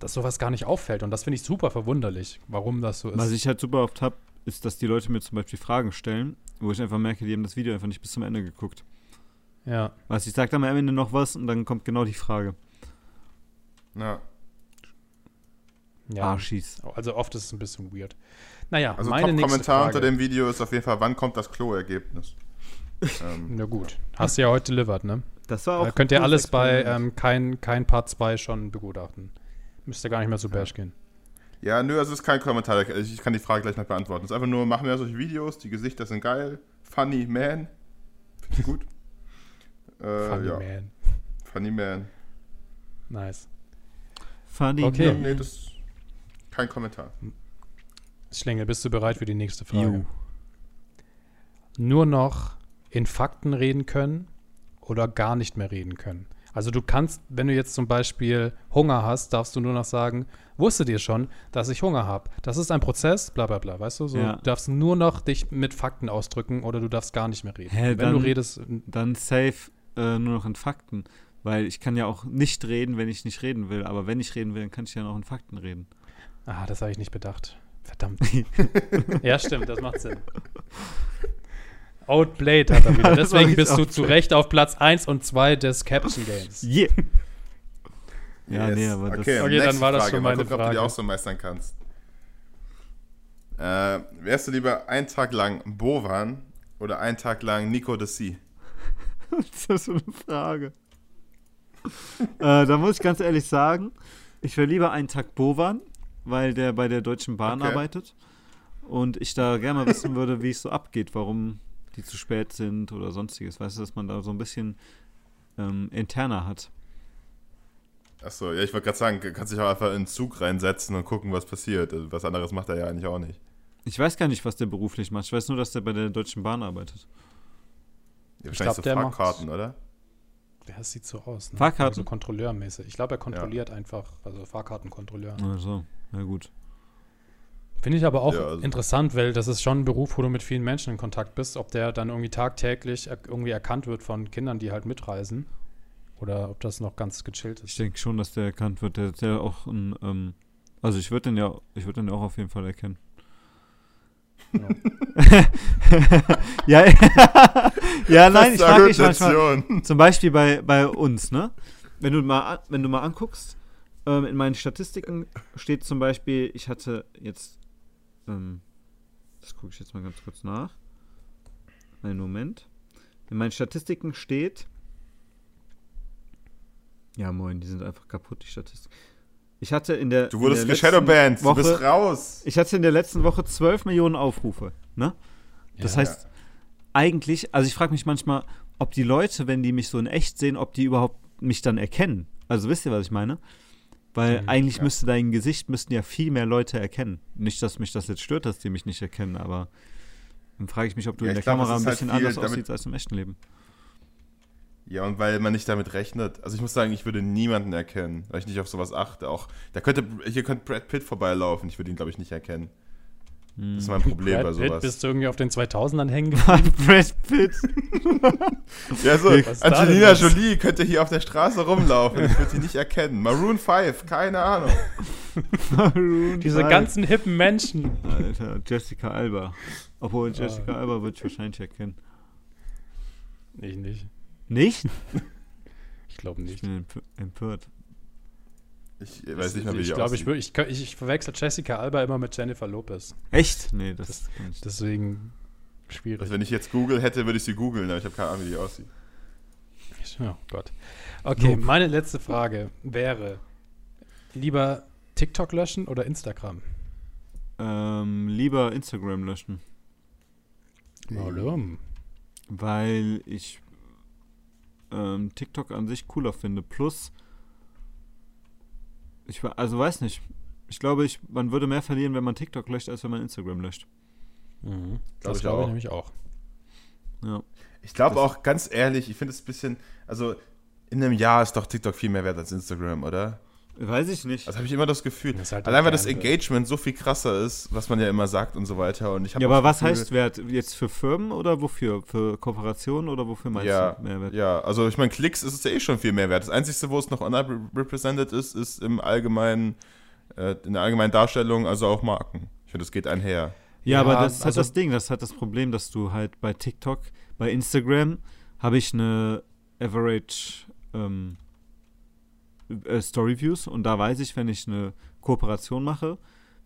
dass sowas gar nicht auffällt. Und das finde ich super verwunderlich, warum das so ist. Was ich halt super oft habe, ist, dass die Leute mir zum Beispiel Fragen stellen, wo ich einfach merke, die haben das Video einfach nicht bis zum Ende geguckt. ja. Was ich sage dann am Ende noch was und dann kommt genau die Frage. Ja. ja. Arschis. Also oft ist es ein bisschen weird. Naja, Also meine nächste Top-Kommentar Frage. unter dem Video ist auf jeden Fall, wann kommt das Klo-Ergebnis? ähm, Na gut, hast du ja heute delivered, ne? Das war auch. Da könnt ihr alles bei ähm, kein, kein Part 2 schon begutachten. Müsste gar nicht mehr so bash gehen. ja, nö, es ist kein Kommentar. Ich kann die Frage gleich noch beantworten. Es ist einfach nur, machen wir solche Videos, die Gesichter sind geil. Funny Man. Finde ich gut. Äh, Funny ja. man. Funny Man. Nice. Funny. Okay. Man. nee, das ist kein Kommentar. Schlingel, bist du bereit für die nächste Frage? Ju. Nur noch in Fakten reden können oder gar nicht mehr reden können? Also du kannst, wenn du jetzt zum Beispiel Hunger hast, darfst du nur noch sagen, wusstet ihr schon, dass ich Hunger habe? Das ist ein Prozess, bla bla bla, weißt du? So, Ja. Du darfst nur noch dich mit Fakten ausdrücken oder du darfst gar nicht mehr reden. Hä, wenn dann- du redest, Dann safe äh, nur noch in Fakten. Weil ich kann ja auch nicht reden, wenn ich nicht reden will. Aber wenn ich reden will, dann kann ich ja noch in Fakten reden. ah, das habe ich nicht bedacht. Verdammt. ja, stimmt, das macht Sinn. Outplayed hat er wieder. Das war Deswegen bist du outplayed. zu Recht auf Platz 1 und 2 des Caption Games. Yeah. Ja, nee, aber das- okay, Okay, dann war das Frage. schon Mal meine gucken, ob du Frage. die auch so meistern kannst. Äh, wärst du lieber einen Tag lang Bovan oder einen Tag lang Nico de Si? Was ist das für eine Frage? äh, da muss ich ganz ehrlich sagen, ich wäre lieber einen Tag Bovan, weil der bei der Deutschen Bahn Okay. arbeitet. Und ich da gerne mal wissen würde, wie es so abgeht, warum die zu spät sind oder sonstiges. Weißt du, dass man da so ein bisschen ähm, interner hat. Achso, ja, ich wollte gerade sagen, kannst dich auch einfach in den Zug reinsetzen und gucken, was passiert. Also, was anderes macht er ja eigentlich auch nicht. Ich weiß gar nicht, was der beruflich macht. Ich weiß nur, dass der bei der Deutschen Bahn arbeitet. Ja, Ich wahrscheinlich glaub, so der macht- Fahrkarten, oder? Ja, das sieht so aus. Ne? Fahrkarten? Also kontrolleurmäßig. Ich glaube, er kontrolliert einfach, also Fahrkartenkontrolleur. Also, na gut. Finde ich aber auch Ja, also- interessant, weil das ist schon ein Beruf, wo du mit vielen Menschen in Kontakt bist. Ob der dann irgendwie tagtäglich irgendwie erkannt wird von Kindern, die halt mitreisen. Oder ob das noch ganz gechillt Ich ist. denke schon, dass der erkannt wird. Der ist ja auch ein, ähm, also ich würde den ja, ich würde den auch auf jeden Fall erkennen. Ja. ja, ja, nein, ich frage mich manchmal, zum Beispiel bei, bei uns, ne? Wenn du mal, an- wenn du mal anguckst, ähm, in meinen Statistiken steht zum Beispiel, ich hatte jetzt, ähm, das gucke ich jetzt mal ganz kurz nach. Einen Moment. In meinen Statistiken steht, ja moin, die sind einfach kaputt, die Statistiken. Ich hatte in der Du wurdest geshadowbanned, letzten du bist Woche- raus. Ich hatte in der letzten Woche 12 Millionen Aufrufe, ne? Das Ja. heißt, eigentlich, also ich frage mich manchmal, ob die Leute, wenn die mich so in echt sehen, ob die überhaupt mich dann erkennen. Also wisst ihr, was ich meine? Weil Mhm, eigentlich ja. müsste dein Gesicht, müssten ja viel mehr Leute erkennen. Nicht, dass mich das jetzt stört, dass die mich nicht erkennen, aber dann frage ich mich, ob du Ja, in der glaub, Kamera ein halt bisschen viel anders aussiehst als im echten Leben. Ja, und weil man nicht damit rechnet. Also ich muss sagen, ich würde niemanden erkennen, weil ich nicht auf sowas achte. Auch, da könnte, hier könnte Brad Pitt vorbeilaufen, ich würde ihn, glaube ich, nicht erkennen. Hm. Das ist mein Problem bei Brad Pitt, sowas. bist du irgendwie auf den 2000ern hängen geblieben? Brad Pitt. Ja, so, Was Angelina? Jolie könnte hier auf der Straße rumlaufen, ich würde sie nicht erkennen. Maroon 5, keine Ahnung. Diese Five. ganzen hippen Menschen. Alter, Jessica Alba. Obwohl, Jessica Ah. Alba würde ich wahrscheinlich erkennen. Ich nicht. Nicht? Ich glaube Ich nicht. bin empö- empört. Ich weiß nicht mehr, wie ich die glaube, ich, ich, ich, ich verwechsel Jessica Alba immer mit Jennifer Lopez. Echt? Nee, das, kann ich Deswegen schwierig. Also wenn ich jetzt Google hätte, würde ich sie googeln, aber ich habe keine Ahnung, wie die aussieht. Oh Gott. Okay, meine letzte Frage wäre: Lieber TikTok löschen oder Instagram? Ähm, lieber Instagram löschen, Warum? weil ich ähm, TikTok an sich cooler finde. Plus, ich also weiß nicht. Ich glaube, ich, man würde mehr verlieren, wenn man TikTok löscht, als wenn man Instagram löscht. Glaub das ich glaube auch. ich nämlich auch. Ja. Ich glaube auch, ganz ehrlich, ich finde es ein bisschen, also in einem Jahr ist doch TikTok viel mehr wert als Instagram, oder? Weiß ich nicht. Also habe ich immer das Gefühl. Das halt Allein weil das gerne- Engagement so viel krasser ist, was man ja immer sagt und so weiter. Und ich ja, aber das was Gefühl- heißt Wert? Jetzt für Firmen oder wofür? Für Kooperationen oder wofür meinst Ja, du Mehrwert? ja, also ich meine, Klicks ist es ja eh schon viel mehr wert. Das Einzige, wo es noch underrepresented ist, ist im allgemeinen, äh, in der allgemeinen Darstellung, also auch Marken. Ich finde, das geht einher. Ja, Ja, aber das ist halt also- das Ding, das ist halt das Problem, dass du halt bei TikTok, bei Instagram habe ich eine Average ähm, äh, Story Views und da weiß ich, wenn ich eine Kooperation mache,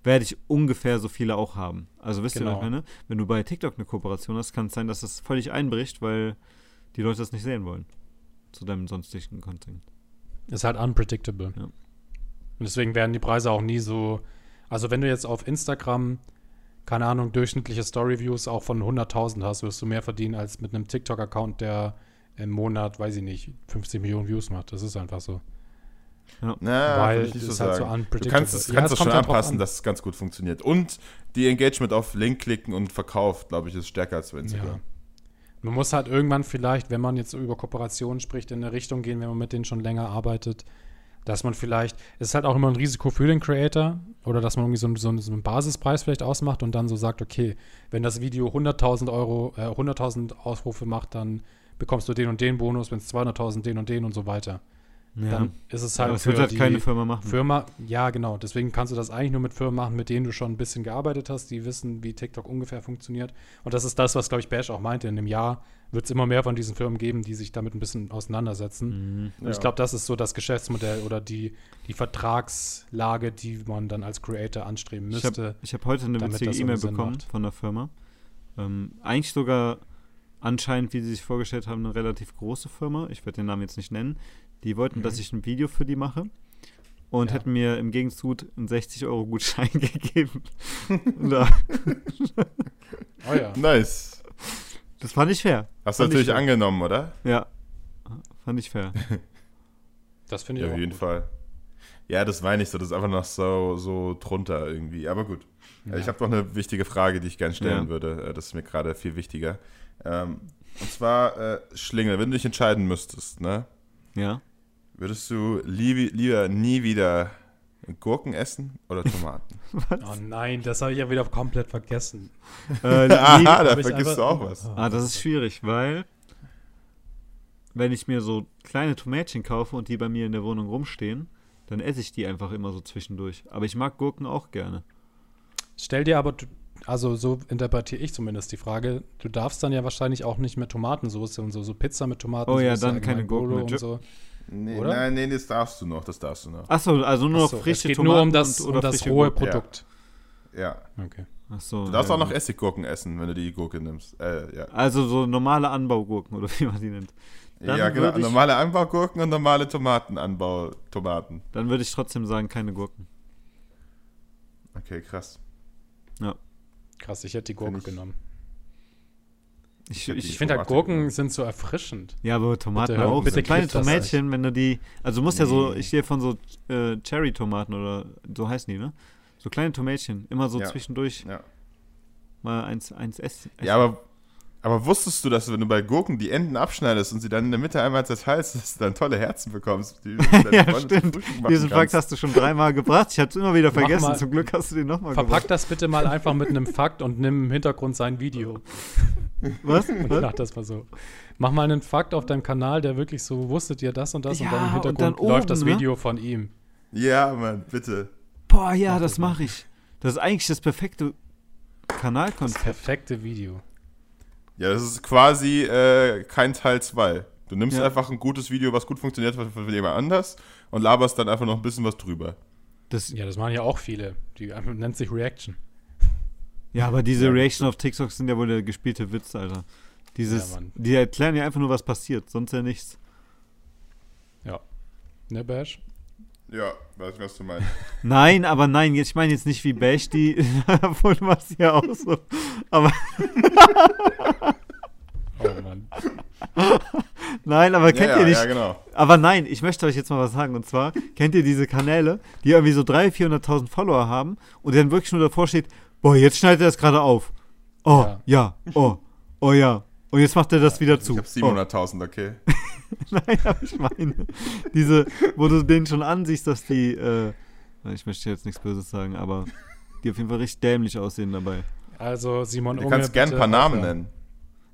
werde ich ungefähr so viele auch haben. Also wisst ihr, was ich Genau. meine? Wenn du bei TikTok eine Kooperation hast, kann es sein, dass das völlig einbricht, weil die Leute das nicht sehen wollen. Zu deinem sonstigen Content. Ist halt unpredictable. Ja. Und deswegen werden die Preise auch nie so. Also, wenn du jetzt auf Instagram, keine Ahnung, durchschnittliche Story-Views auch von 100.000 hast, wirst du mehr verdienen als mit einem TikTok-Account, der im Monat, weiß ich nicht, 50 Millionen Views macht. Das ist einfach so. Na, Weil ich nicht so es halt so sagen. du kannst, es- Ja, kannst es das schon halt anpassen, an. dass es ganz gut funktioniert. Und die Engagement auf Link klicken und verkauft, glaube ich, ist stärker als bei Ja. Instagram. Man muss halt irgendwann vielleicht, wenn man jetzt über Kooperationen spricht, in eine Richtung gehen, wenn man mit denen schon länger arbeitet, dass man vielleicht, es ist halt auch immer ein Risiko für den Creator oder dass man irgendwie so, einen- so, einen- so einen Basispreis vielleicht ausmacht und dann so sagt, okay, wenn das Video 100.000 Euro, äh, 100.000 Aufrufe macht, dann bekommst du den und den Bonus, wenn es 200.000 den und den und so weiter. Ja. Dann ist es halt das für wird halt die keine Firma machen. Firma, ja genau, deswegen kannst du das eigentlich nur mit Firmen machen, mit denen du schon ein bisschen gearbeitet hast, die wissen, wie TikTok ungefähr funktioniert. Und das ist das, was, glaube ich, Bash auch meinte. In einem Jahr wird es immer mehr von diesen Firmen geben, die sich damit ein bisschen auseinandersetzen. Mhm. Und ich glaube, das ist so das Geschäftsmodell oder die, die Vertragslage, die man dann als Creator anstreben Ich müsste. habe hab heute eine witzige das E-Mail bekommen macht. von der Firma. Ähm, eigentlich sogar anscheinend, wie sie sich vorgestellt haben, eine relativ große Firma. Ich werde den Namen jetzt nicht nennen. Die wollten, dass ich ein Video für die mache und Ja. hätten mir im Gegenzug einen 60-Euro-Gutschein gegeben. Oh ja. Nice. das fand ich fair. Hast du natürlich fair. angenommen, oder? Ja, fand ich fair. Das finde ich Ja, auch auf jeden gut. Fall. Ja, das meine ich so. Das ist einfach noch so, so drunter irgendwie. Aber gut. Ja. Ich habe noch eine wichtige Frage, die ich gerne stellen Ja. würde. Äh, Das ist mir gerade viel wichtiger. Ähm, und zwar, äh, Schlingel, wenn du dich entscheiden müsstest, ne? Ja. Würdest du lieber, lieber nie wieder Gurken essen oder Tomaten? Oh nein, das habe ich ja wieder komplett vergessen. Äh, Aha, nie- da vergisst du auch was. Ah, das ist schwierig, weil wenn ich mir so kleine Tomätchen kaufe und die bei mir in der Wohnung rumstehen, dann esse ich die einfach immer so zwischendurch. Aber ich mag Gurken auch gerne. Stell dir aber, also so interpretiere ich zumindest die Frage, du darfst dann ja wahrscheinlich auch nicht mit Tomatensauce und so, so Pizza mit Tomatensauce. Oh ja, dann keine Gurken und so. Nee, Oder? Nein, nee, das darfst du noch. Das darfst du noch. Achso, also nur Ach so, noch frische es geht Tomaten nur um das, und, um oder das rohe Gurken. Produkt. Ja. Okay. Achso, Du darfst ja, auch noch. Essiggurken essen, wenn du die Gurke nimmst. Äh, ja. Also so normale Anbaugurken oder wie man die nennt. Dann ja, genau. Normale Anbaugurken und normale Tomatenanbau-Tomaten. Dann würde ich trotzdem sagen, keine Gurken. Okay, krass. Krass, ich hätte die Gurke genommen. Ich, ich, Ich finde halt, Gurken sind so erfrischend. ja, aber Tomaten Bitte auch. bitte so kleine Tomätchen, wenn du die. Also du musst ja so, Nee. ich gehe von so äh, Cherry-Tomaten oder so heißen die, ne? So kleine Tomätchen. Immer so Ja. zwischendurch Ja. mal eins, eins essen. Ja, aber, aber wusstest du, dass du, wenn du bei Gurken die Enden abschneidest und sie dann in der Mitte einmal zerteilst, dass du dann tolle Herzen bekommst? Die, die Ja, stimmt. Diesen Fakt hast du schon dreimal gebracht. Ich hatte es immer wieder vergessen. mal- Zum Glück hast du den nochmal Verpack gebracht. das bitte mal einfach mit einem Fakt und nimm im Hintergrund sein Video. Was? Und Was? mach das mal so. Mach mal einen Fakt auf deinem Kanal, der wirklich so, wusstet ihr das und das? Ja, und dann im und Hintergrund dann läuft das oben, ne? Video von ihm. Ja, Mann, bitte. Boah, ja, Mach das das mache ich. Das ist eigentlich das perfekte Das Kanalkonzept. perfekte Video. Ja, das ist quasi äh, kein Teil 2. Du nimmst Ja. einfach ein gutes Video, was gut funktioniert von, von jemand anders und laberst dann einfach noch ein bisschen was drüber. Das, Ja, das machen ja auch viele. Die nennt sich Reaction. Ja, aber diese Ja, Reaction auf TikTok sind ja wohl der gespielte Witz, Alter. Dieses, Ja, die erklären ja einfach nur, was passiert, sonst ja nichts. Ne, Bash? Ja, weiß ich, was du meinst. Nein, aber nein, ich meine jetzt nicht wie Bash, die, du machst ja auch so. Aber Oh Mann. nein, aber kennt ja, ihr ja, nicht, Ja, genau. Aber nein, ich möchte euch jetzt mal was sagen. Und zwar, kennt ihr diese Kanäle, die irgendwie so 300.000, 400.000 Follower haben und dann wirklich nur davor steht, boah, jetzt schneidet er das gerade auf. Oh, ja. Ja. oh, oh ja, Und jetzt macht er das wieder zu. Ich habe 700.000, okay. Nein, aber ich meine, diese, wo du denen schon ansiehst, dass die, äh, ich möchte jetzt nichts Böses sagen, aber die auf jeden Fall richtig dämlich aussehen dabei. Also Simon Du Unge, kannst gern ein paar Namen nennen.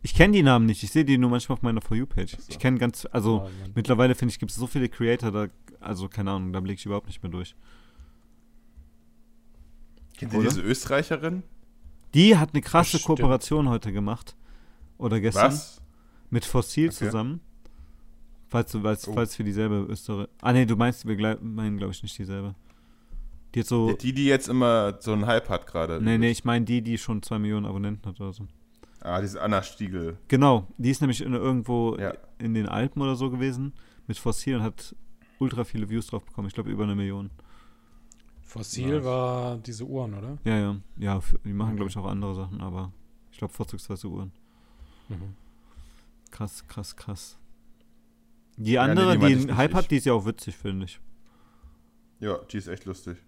Ich kenne die Namen nicht, ich sehe die nur manchmal auf meiner For You-Page. so. Ich kenne ganz, also Oh, mittlerweile finde ich, gibt es so viele Creator, da, also keine Ahnung, da blicke ich überhaupt nicht mehr durch. Kennt ihr diese Österreicherin? Die hat eine krasse Bestimmt. Kooperation heute gemacht. Oder gestern. Was? Mit Fossil Okay. zusammen. Falls du weißt, Oh. falls wir dieselbe Österreich. Ah, nee, du meinst, wir meinen, glaube ich, nicht dieselbe. Die hat so. Die, die jetzt immer so einen Hype hat gerade. nee, nee, ich meine die, die schon zwei Millionen Abonnenten hat oder so. Ah, diese Anna Stiegel. Genau, die ist nämlich in, irgendwo Ja. in den Alpen oder so gewesen mit Fossil und hat ultra viele Views drauf bekommen. Ich glaube, über eine Million. Fossil Nice. war diese Uhren, oder? Ja, ja. Ja, die machen, glaube ich, auch andere Sachen, aber ich glaube, vorzugsweise Uhren. Mhm. Krass, krass, krass. Die nee, andere, die die, meinte ich einen nicht, Hype ich. hat, die ist ja auch witzig, finde ich. Ja, die ist echt lustig.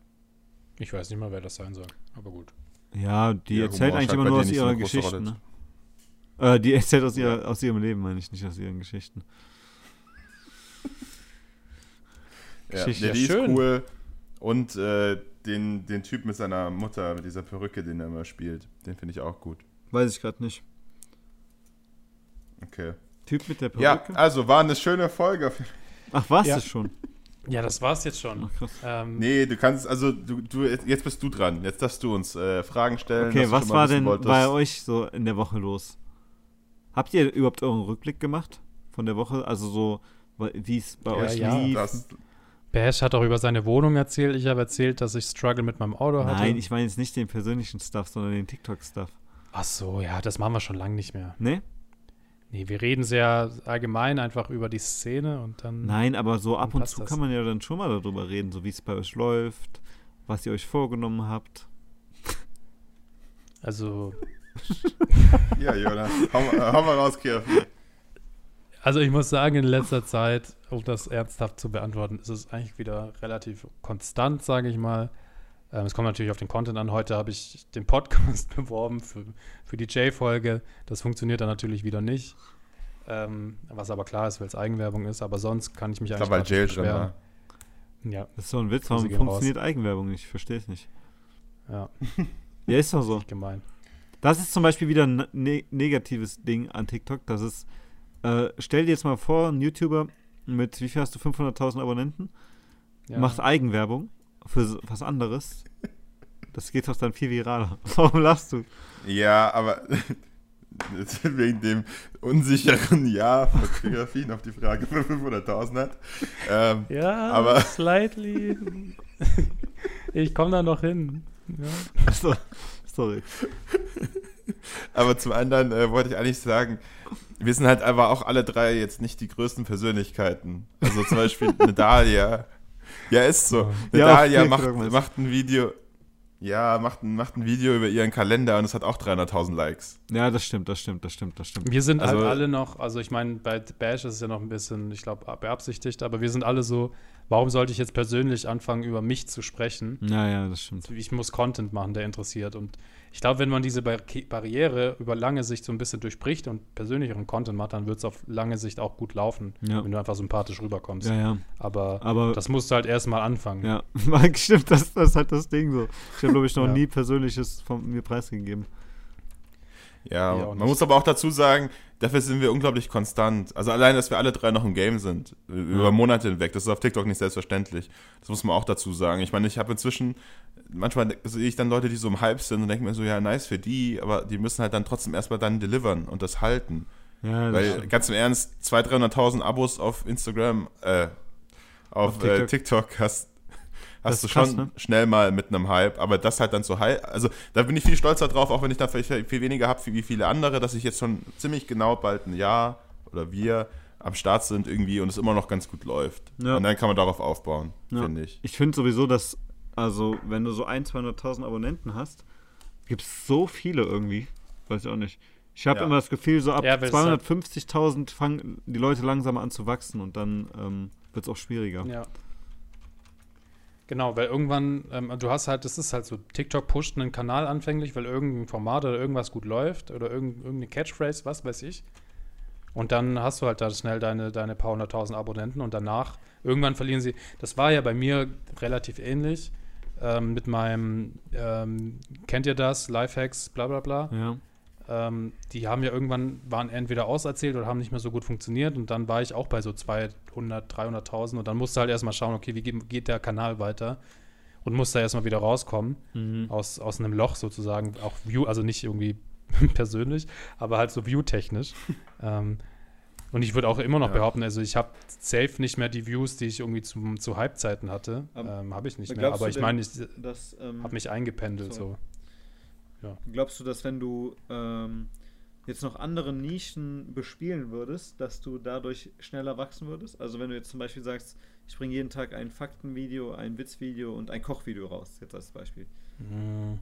Ich weiß nicht mal, wer das sein soll, aber gut. Ja, die Ja, erzählt Humor eigentlich immer nur aus so ihrer große Geschichte, ne? Äh, die erzählt aus, ihrer, aus ihrem Leben, meine ich, nicht aus ihren Geschichten. Ja, Geschichte. nee, die Ja, ist schön. cool. Und äh, den, den Typ mit seiner Mutter, mit dieser Perücke, den er immer spielt, den finde ich auch gut. Weiß ich gerade nicht. Okay. Typ mit der Ja, Perücke? also war eine schöne Folge. Ach, war's Ja. das schon? Ja, das war's jetzt schon. Ach, krass. Ähm, Nee, du kannst, also du, du jetzt bist du dran. Jetzt darfst du uns äh, Fragen stellen. Okay, was mal war denn wolltest. bei euch so in der Woche los? Habt ihr überhaupt euren Rückblick gemacht von der Woche? Also so, wie es bei Ja, euch ja. lief? Das, Bash hat auch über seine Wohnung erzählt. Ich habe erzählt, dass ich Struggle mit meinem Auto hatte. Nein, ich meine jetzt nicht den persönlichen Stuff, sondern den TikTok-Stuff. Ach so, ja, das machen wir schon lange nicht mehr. Ne? Nee, wir reden sehr allgemein einfach über die Szene und dann. Nein, aber so ab und zu das. kann man ja dann schon mal darüber reden, so wie es bei euch läuft, was ihr euch vorgenommen habt. Also, ja, Jonas, hau, mal- hau mal raus, Kirf. Also ich muss sagen, in letzter Zeit, um das ernsthaft zu beantworten, ist es eigentlich wieder relativ konstant, sage ich mal. Ähm, es kommt natürlich auf den Content an. Heute habe ich den Podcast beworben für, für die J-Folge. Das funktioniert dann natürlich wieder nicht. Ähm, was aber klar ist, weil es Eigenwerbung ist. Aber sonst kann ich mich Ich eigentlich glaube, weil grad Jail nicht drin beschweren. war. Ja, Das ist so ein Witz, warum funktioniert Eigenwerbung nicht? Ich verstehe es nicht. ja, Ja, ist doch so. gemein. Das ist zum Beispiel wieder ein ne negatives Ding an TikTok. Das ist, äh, stell dir jetzt mal vor, ein YouTuber mit, wie viel hast du, 500.000 Abonnenten, Ja. macht Eigenwerbung für was anderes. Das geht doch dann viel viraler. Warum lachst du? Ja, aber wegen dem unsicheren Ja von Choreografien auf die Frage für 500.000 hat. Ähm, Ja, Aber- slightly. ich komme da noch hin. Ja. Sorry. aber zum anderen äh, wollte ich eigentlich sagen, wir sind halt aber auch alle drei jetzt nicht die größten Persönlichkeiten. Also zum Beispiel eine Dahlia. Ja, ist so. Eine Ja, Dahlia macht, macht ein Video. Ja, macht ein, macht ein Video über ihren Kalender und es hat auch 300.000 Likes. Ja, das stimmt, das stimmt, das stimmt, das stimmt. Wir sind Also- halt alle noch, also ich meine, bei Bash ist es ja noch ein bisschen, ich glaube, beabsichtigt, aber wir sind alle so, warum sollte ich jetzt persönlich anfangen, über mich zu sprechen? Ja, ja, das stimmt. Ich muss Content machen, der interessiert. Und ich glaube, wenn man diese Bar Barriere über lange Sicht so ein bisschen durchbricht und persönlicheren Content macht, dann wird es auf lange Sicht auch gut laufen, Ja. wenn du einfach sympathisch rüberkommst. Ja, ja. Aber, Aber das musst du halt erstmal anfangen. Ja, stimmt, das, das ist halt das Ding so. Ich habe, glaube ich, noch nie Persönliches von mir preisgegeben. Ja, man muss aber auch dazu sagen, dafür sind wir unglaublich konstant. Also allein, dass wir alle drei noch im Game sind, über Monate hinweg, das ist auf TikTok nicht selbstverständlich. Das muss man auch dazu sagen. Ich meine, ich habe inzwischen, manchmal sehe ich dann Leute, die so im Hype sind und denke mir so, ja, nice für die, aber die müssen halt dann trotzdem erstmal dann delivern und das halten. Ja, das Weil, stimmt. ganz im Ernst, 200.000, 300.000 Abos auf Instagram, äh, auf, Auf äh, TikTok. TikTok hast, hast du krass, schon ne? schnell mal mit einem Hype, aber das halt dann so high, also da bin ich viel stolzer drauf, auch wenn ich da vielleicht viel weniger habe wie viele andere, dass ich jetzt schon ziemlich genau bald ein Jahr oder wir am Start sind irgendwie und es immer noch ganz gut läuft. Ja. Und dann kann man darauf aufbauen, Ja. finde ich. Ich finde sowieso, dass, also, wenn du so 100.000, 200.000 Abonnenten hast, gibt es so viele irgendwie. Weiß ich auch nicht. Ich habe Ja. immer das Gefühl, so ab Ja, weil es halt- 250.000 fangen die Leute langsam an zu wachsen und dann ähm, wird es auch schwieriger. Ja. Genau, weil irgendwann, ähm, du hast halt, das ist halt so, TikTok pusht einen Kanal anfänglich, weil irgendein Format oder irgendwas gut läuft oder irgend, irgendeine Catchphrase, was weiß ich. Und dann hast du halt da schnell deine, deine paar hunderttausend Abonnenten und danach, irgendwann verlieren sie. Das war ja bei mir relativ ähnlich ähm, mit meinem, ähm, kennt ihr das, Lifehacks, bla bla bla. Ja. Ähm, die haben ja irgendwann, waren entweder auserzählt oder haben nicht mehr so gut funktioniert und dann war ich auch bei so 200, 300.000 und dann musste halt erstmal schauen, okay, wie geht, geht der Kanal weiter und musste erstmal wieder rauskommen Mhm. aus, aus einem Loch sozusagen, auch View, also nicht irgendwie persönlich, aber halt so View-technisch. ähm, und ich würde auch immer noch Ja. behaupten, also ich habe safe nicht mehr die Views, die ich irgendwie zum, zu Hype-Zeiten hatte. Ähm, habe ich nicht mehr, aber ich meine, ich ähm, habe mich eingependelt so. so. Glaubst du, dass wenn du ähm, jetzt noch andere Nischen bespielen würdest, dass du dadurch schneller wachsen würdest? Also wenn du jetzt zum Beispiel sagst, ich bringe jeden Tag ein Faktenvideo, ein Witzvideo und ein Kochvideo raus, jetzt als Beispiel. Mm,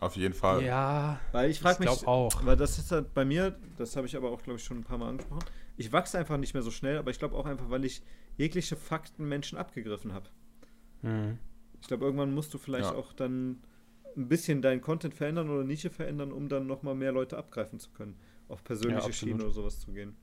Auf jeden Fall. Ja, Weil ich frage ich mich, glaube auch. weil das ist halt bei mir, das habe ich aber auch, glaube ich, schon ein paar Mal angesprochen, ich wachse einfach nicht mehr so schnell, aber ich glaube auch einfach, weil ich jegliche Fakten Menschen abgegriffen habe. Mm. Ich glaube, irgendwann musst du vielleicht Ja. auch dann ein bisschen deinen Content verändern oder Nische verändern, um dann nochmal mehr Leute abgreifen zu können. Auf persönliche absolut. Schienen oder sowas zu gehen.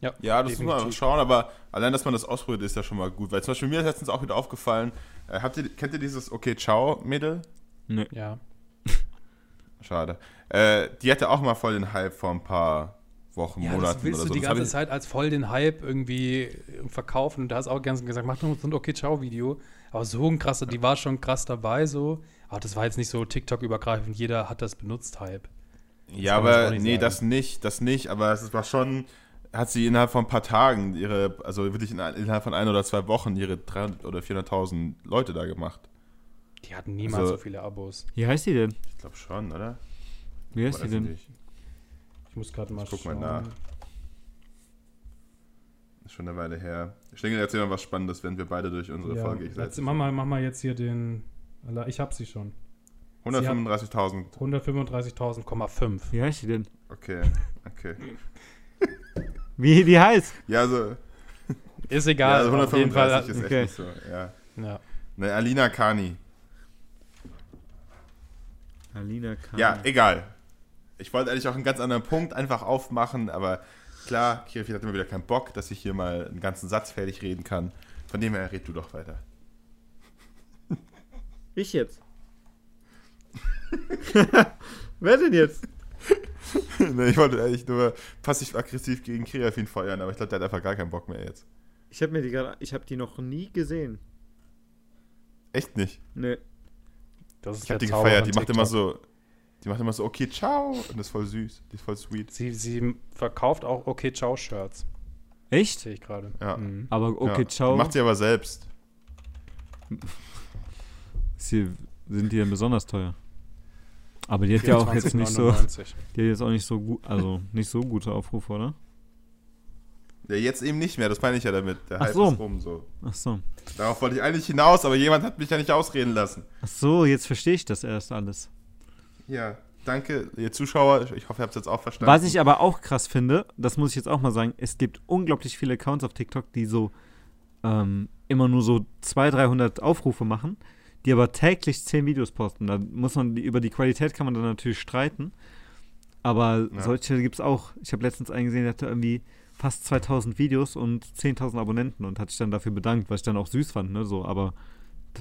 Ja, Ja, das muss man definitiv. schauen, aber allein, dass man das ausprobiert, ist ja schon mal gut. Weil zum Beispiel mir ist letztens auch wieder aufgefallen, äh, habt ihr, kennt ihr dieses Okay Ciao Mädel? Nö. Ja. Schade. Äh, die hatte auch mal voll den Hype vor ein paar Wochen, Ja, Monaten das willst oder du so. die ganze Zeit als voll den Hype irgendwie verkaufen. Und da hast auch ganz gesagt, mach nur so ein okay ciao Video. Aber so ein krasser, die war schon krass dabei so. Aber das war jetzt nicht so TikTok übergreifend. Jeder hat das benutzt Hype. Ja, jetzt auch aber nee, sagen. das nicht, das nicht, aber es war schon, hat sie innerhalb von ein paar Tagen ihre, also wirklich in, innerhalb von ein oder zwei Wochen ihre 300 oder 400.000 Leute da gemacht. Die hatten niemals Also- so viele Abos. Wie heißt die denn? Ich glaube schon, oder? Wie heißt die Weiß denn? nicht. Ich muss gerade mal guck mal schauen. nach. Ist schon eine Weile her. Schlingel, erzähl mal was Spannendes, wenn wir beide durch unsere Ja, Folge jetzt, gesetzt mach, mal, mach mal jetzt hier den. Ich hab sie schon. 135.000. 135.000,5. Wie heißt die denn? Okay, okay. Wie die heißt? Ja, also, Ist ja, egal. also auf jeden 135 Fall. ist echt okay. nicht so. Ja. Ja. Ne, Alina Kani. Alina Kahn. Ja, egal. Ich wollte eigentlich auch einen ganz anderen Punkt einfach aufmachen, aber klar, Kirfi hat immer wieder keinen Bock, dass ich hier mal einen ganzen Satz fertig reden kann. Von dem her red du doch weiter. Ich jetzt. Wer denn jetzt? ne, ich wollte eigentlich nur passiv-aggressiv gegen Kirafin feuern, aber ich glaube, der hat einfach gar keinen Bock mehr jetzt. Ich habe mir die gerade, ich habe die noch nie gesehen. Echt nicht. Nee. Das ist Ich habe die Zauber gefeiert. Die macht immer so, die macht immer so, okay, ciao. Und das ist voll süß. Die ist voll sweet. Sie, sie verkauft auch Okay Ciao Shirts. Echt? Sehe ich gerade. Ja. Mhm. Aber okay, ja. ciao. Macht sie aber selbst. Sie, sind die denn besonders teuer? Aber die hat ja auch jetzt nicht so, 24,99. die hat jetzt auch nicht so gut, also nicht so gute Aufrufe, oder? Ja, jetzt eben nicht mehr, das meine ich ja damit. Der Ach Hype so. ist rum so. Ach so. Darauf wollte ich eigentlich hinaus, aber jemand hat mich ja nicht ausreden lassen. Ach so, jetzt verstehe ich das erst alles. Ja, danke, ihr Zuschauer. Ich hoffe, ihr habt es jetzt auch verstanden. Was ich aber auch krass finde, das muss ich jetzt auch mal sagen, es gibt unglaublich viele Accounts auf TikTok, die so ähm, immer nur so 200, 300 Aufrufe machen, die aber täglich 10 Videos posten. Da muss man, über die Qualität kann man dann natürlich streiten. Aber Ja. solche gibt es auch. Ich habe letztens einen gesehen, der hatte irgendwie fast 2000 Videos und 10.000 Abonnenten und hat sich dann dafür bedankt, was ich dann auch süß fand, ne, so, aber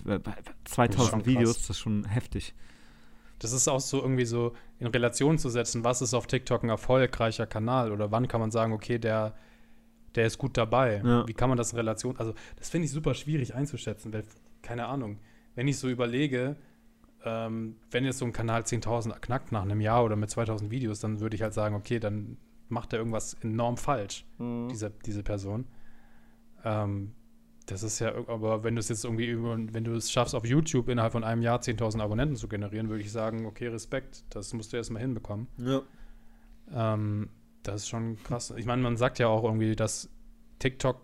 äh, Das ist 2000 schon Videos, das ist schon heftig. Das ist auch so irgendwie so in Relation zu setzen, was ist auf TikTok ein erfolgreicher Kanal oder wann kann man sagen, okay, der, der ist gut dabei. Ja. Wie kann man das in Relation, also das finde ich super schwierig einzuschätzen, weil, keine Ahnung, wenn ich so überlege, ähm, wenn jetzt so ein Kanal 10.000 knackt nach einem Jahr oder mit 2.000 Videos, dann würde ich halt sagen, okay, dann macht er irgendwas enorm falsch, diese, diese Person. Ähm, das ist ja, aber wenn du es jetzt irgendwie wenn du es schaffst, auf YouTube innerhalb von einem Jahr 10.000 Abonnenten zu generieren, würde ich sagen, okay, Respekt, das musst du erstmal hinbekommen. Ja. Ähm, das ist schon krass. Ich meine, man sagt ja auch irgendwie, dass TikTok,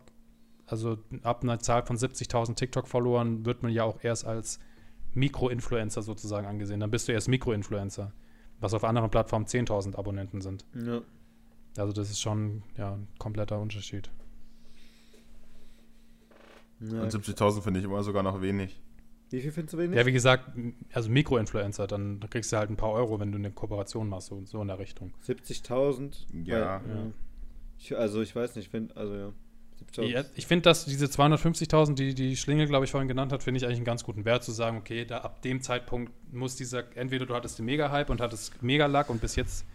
also ab einer Zahl von 70.000 TikTok-Followern wird man ja auch erst als Mikro-Influencer sozusagen angesehen. Dann bist du erst Mikro-Influencer, was auf anderen Plattformen 10.000 Abonnenten sind. Ja. Also das ist schon ja, ein kompletter Unterschied. Ja. Und 70.000 finde ich immer sogar noch wenig. Wie viel findest du wenig? Ja, wie gesagt, also Mikroinfluencer, dann kriegst du halt ein paar Euro, wenn du eine Kooperation machst, so, so in der Richtung. 70.000. Ja. Weil, ja. Ich, also ich weiß nicht, wenn, also ja. 70.000. Ja, ich finde, dass diese 250.000, die die Schlingel, glaube ich, vorhin genannt hat, finde ich eigentlich einen ganz guten Wert zu sagen, okay, da ab dem Zeitpunkt muss dieser, entweder du hattest den Mega-Hype und hattest Mega-Luck und bis jetzt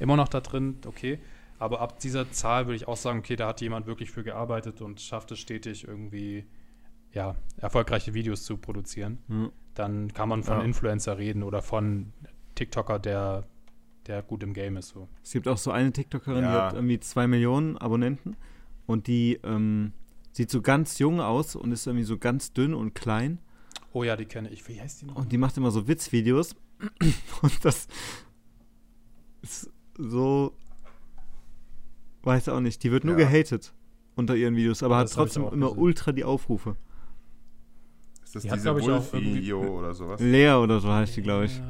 immer noch da drin, okay, aber ab dieser Zahl würde ich auch sagen, okay, da hat jemand wirklich für gearbeitet und schafft es stetig irgendwie, ja, erfolgreiche Videos zu produzieren. Hm. Dann kann man von Ja. Influencer reden oder von TikToker, der, der gut im Game ist, so. Es gibt auch so eine TikTokerin, die Ja. hat irgendwie zwei Millionen Abonnenten und die ähm, sieht so ganz jung aus und ist irgendwie so ganz dünn und klein Oh ja, die kenne ich. Wie heißt die noch? und die macht immer so Witzvideos und das ist so, weiß auch nicht, die wird nur Ja. gehatet unter ihren Videos, aber Ja, hat das ich trotzdem immer gesehen. ultra die Aufrufe. Ist das Die hat, diese Wolfio oder sowas? Lea oder so heißt die, glaube ich.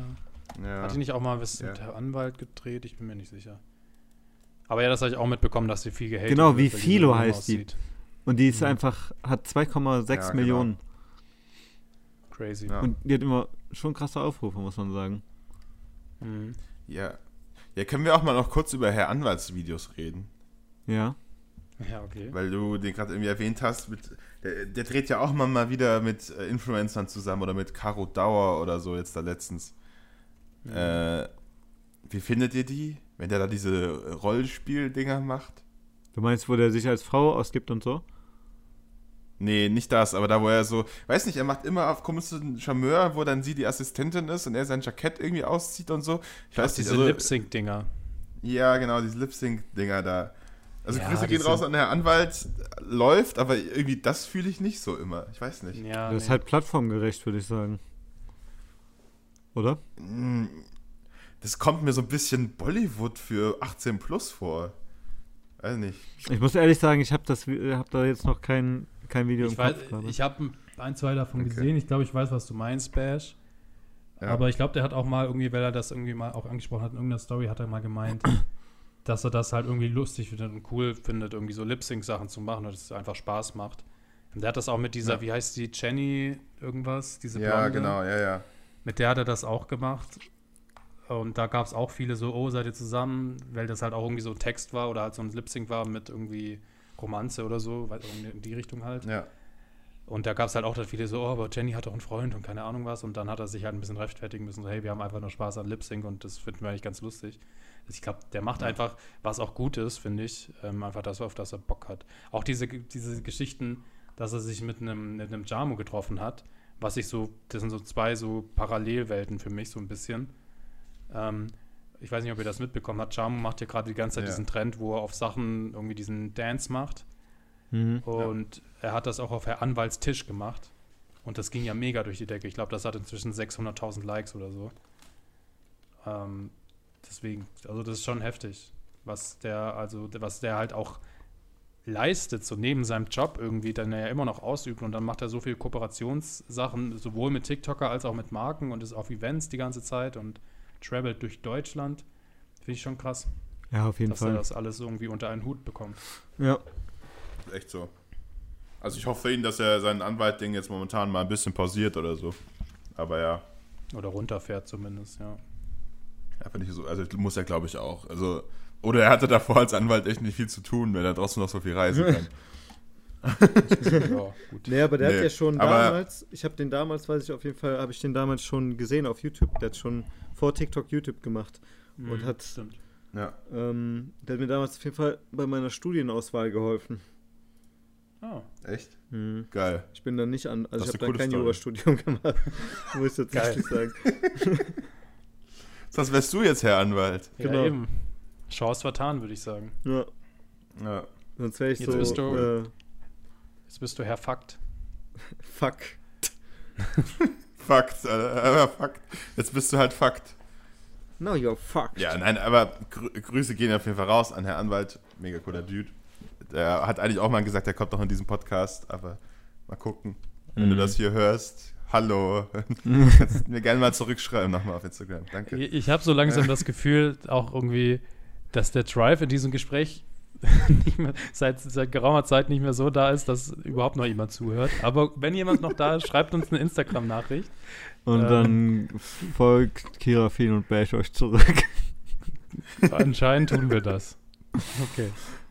Ja. Hat die nicht auch mal was Ja. mit der Anwalt gedreht? Ich bin mir nicht sicher. Aber ja, das habe ich auch mitbekommen, dass sie viel gehatet Genau, wie die Philo heißt die. aussieht. Und die ist Mhm. einfach, hat 2,6 Ja, genau. Millionen. Crazy. Ja. Und die hat immer schon krasse Aufrufe, muss man sagen. Mhm. Ja. Ja, können wir auch mal noch kurz über Herr Anwaltsvideos reden? Ja. Ja, okay. Weil du den gerade irgendwie erwähnt hast, mit, der, der dreht ja auch mal, mal wieder mit äh, Influencern zusammen oder mit Caro Dauer oder so jetzt da letztens. Mhm. Äh, wie findet ihr die, wenn der da diese Rollenspiel-Dinger macht? Du meinst, wo der sich als Frau ausgibt und so? Nee, nicht das, aber da, wo er so, weiß nicht, er macht immer auf komischen Charmeur, wo dann sie die Assistentin ist und er sein Jackett irgendwie auszieht und so. Ich weiß nicht, Diese also, Lip-Sync-Dinger. Ja, genau, diese Lip-Sync-Dinger da. Also Ja, Grüße gehen raus an der Anwalt, läuft, aber irgendwie das fühle ich nicht so immer. Ich weiß nicht. Ja, das ist nee. halt plattformgerecht, würde ich sagen. Oder? Mm, Das kommt mir so ein bisschen Bollywood für 18 plus vor. Weiß nicht. Ich muss ehrlich sagen, ich habe das, äh, hab da jetzt noch kein, kein Video ich im weiß, Kopf gerade. ich habe ein, zwei davon Okay. gesehen. Ich glaube, ich weiß, was du meinst, Bash. Ja. Aber ich glaube, der hat auch mal irgendwie, weil er das irgendwie mal auch angesprochen hat, in irgendeiner Story hat er mal gemeint, dass er das halt irgendwie lustig findet und cool findet, irgendwie so Lip-Sync-Sachen zu machen und es einfach Spaß macht. Und der hat das auch mit dieser, Ja. wie heißt die, Jenny irgendwas, diese Ja, Blonde. genau, ja, ja. Mit der hat er das auch gemacht. Und da gab es auch viele so, oh, seid ihr zusammen, weil das halt auch irgendwie so ein Text war oder halt so ein Lip-Sync war mit irgendwie Romanze oder so, in die Richtung halt. Ja, Und da gab es halt auch dann viele so, oh, aber Jenny hat doch einen Freund und keine Ahnung was. Und dann hat er sich halt ein bisschen rechtfertigen müssen, so, hey, wir haben einfach nur Spaß an Lip-Sync und das finden wir eigentlich ganz lustig. Ich glaube, der macht einfach, was auch gut ist, finde ich, ähm, einfach das, auf das er Bock hat. Auch diese, diese Geschichten, dass er sich mit einem, mit einem Jamo getroffen hat, was ich so, das sind so zwei so Parallelwelten für mich so ein bisschen. Ähm, ich weiß nicht, ob ihr das mitbekommen habt. Jamo macht ja gerade die ganze Zeit Ja. diesen Trend, wo er auf Sachen irgendwie diesen Dance macht. Mhm. Und er hat das auch auf Herr Anwalts Tisch gemacht. Und das ging ja mega durch die Decke. Ich glaube, das hat inzwischen 600.000 Likes oder so. Ähm, deswegen, also das ist schon heftig, was der, also was der halt auch leistet, so neben seinem Job irgendwie, den er ja immer noch ausübt. Und dann macht er so viel Kooperationssachen, sowohl mit TikToker als auch mit Marken und ist auf Events die ganze Zeit und travelt durch Deutschland. Finde ich schon krass, Ja, auf jeden dass er Fall. das alles irgendwie unter einen Hut bekommt. Ja. ist echt so. Also ich hoffe für ihn, dass er sein Anwalt-Ding jetzt momentan mal ein bisschen pausiert oder so. Aber ja, Oder runterfährt zumindest, ja. Ja finde ich so. Also muss er, glaube ich, auch. Also, oder er hatte davor als Anwalt echt nicht viel zu tun, wenn er trotzdem noch so viel reisen kann. ja, gut. Nee, aber der Nee, hat ja schon aber- damals, ich habe den damals, weiß ich auf jeden Fall, habe ich den damals schon gesehen auf YouTube. Der hat schon vor TikTok YouTube gemacht. Und Mhm, hat- Stimmt. Ja. Ähm, der hat mir damals auf jeden Fall bei meiner Studienauswahl geholfen. Oh, Echt? Mhm. Geil. Ich bin dann nicht an, also Das ich habe da kein. Jurastudium gemacht. Muss ich tatsächlich sagen. Das wärst du jetzt, Herr Anwalt. ja, Genau. eben. Chance vertan, würde ich sagen. Ja, Ja. sonst wäre ich Jetzt so, bist du- äh, Jetzt bist du Herr Fakt. fuck. Fakt, Alter. Aber Fakt. Jetzt bist du halt Fakt. No, you're fucked. Ja, nein, aber Grü Grüße gehen auf jeden Fall raus an Herr Anwalt. Mega cooler Dude. Der hat eigentlich auch mal gesagt, er kommt noch in diesem Podcast, aber mal gucken. Wenn du Mhm. das hier hörst, hallo. Kannst mir gerne mal zurückschreiben nochmal auf Instagram. Danke. Ich, ich habe so langsam das Gefühl, auch irgendwie, dass der Drive in diesem Gespräch nicht mehr, seit, seit geraumer Zeit nicht mehr so da ist, dass überhaupt noch jemand zuhört. Aber wenn jemand noch da ist, schreibt uns eine Instagram-Nachricht. Und Ähm. dann folgt Kira, Fien und Bash euch zurück. Anscheinend tun wir das. Okay.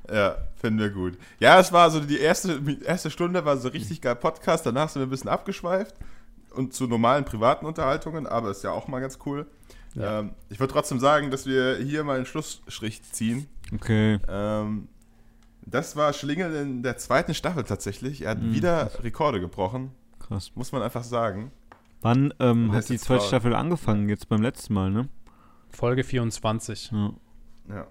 Ja, finden wir gut. Ja, es war so die erste, erste Stunde war so richtig geil Podcast, danach sind wir ein bisschen abgeschweift und zu normalen privaten Unterhaltungen, aber ist ja auch mal ganz cool. Ja. Ähm, ich würde trotzdem sagen, dass wir hier mal einen Schlussstrich ziehen. Okay. Ähm, das war Schlingel in der zweiten Staffel tatsächlich. Er hat Mhm. wieder Rekorde gebrochen, Krass. muss man einfach sagen. Wann ähm, hat die zweite? Staffel angefangen? Jetzt beim letzten Mal, ne? Folge 24. Ja. Ja.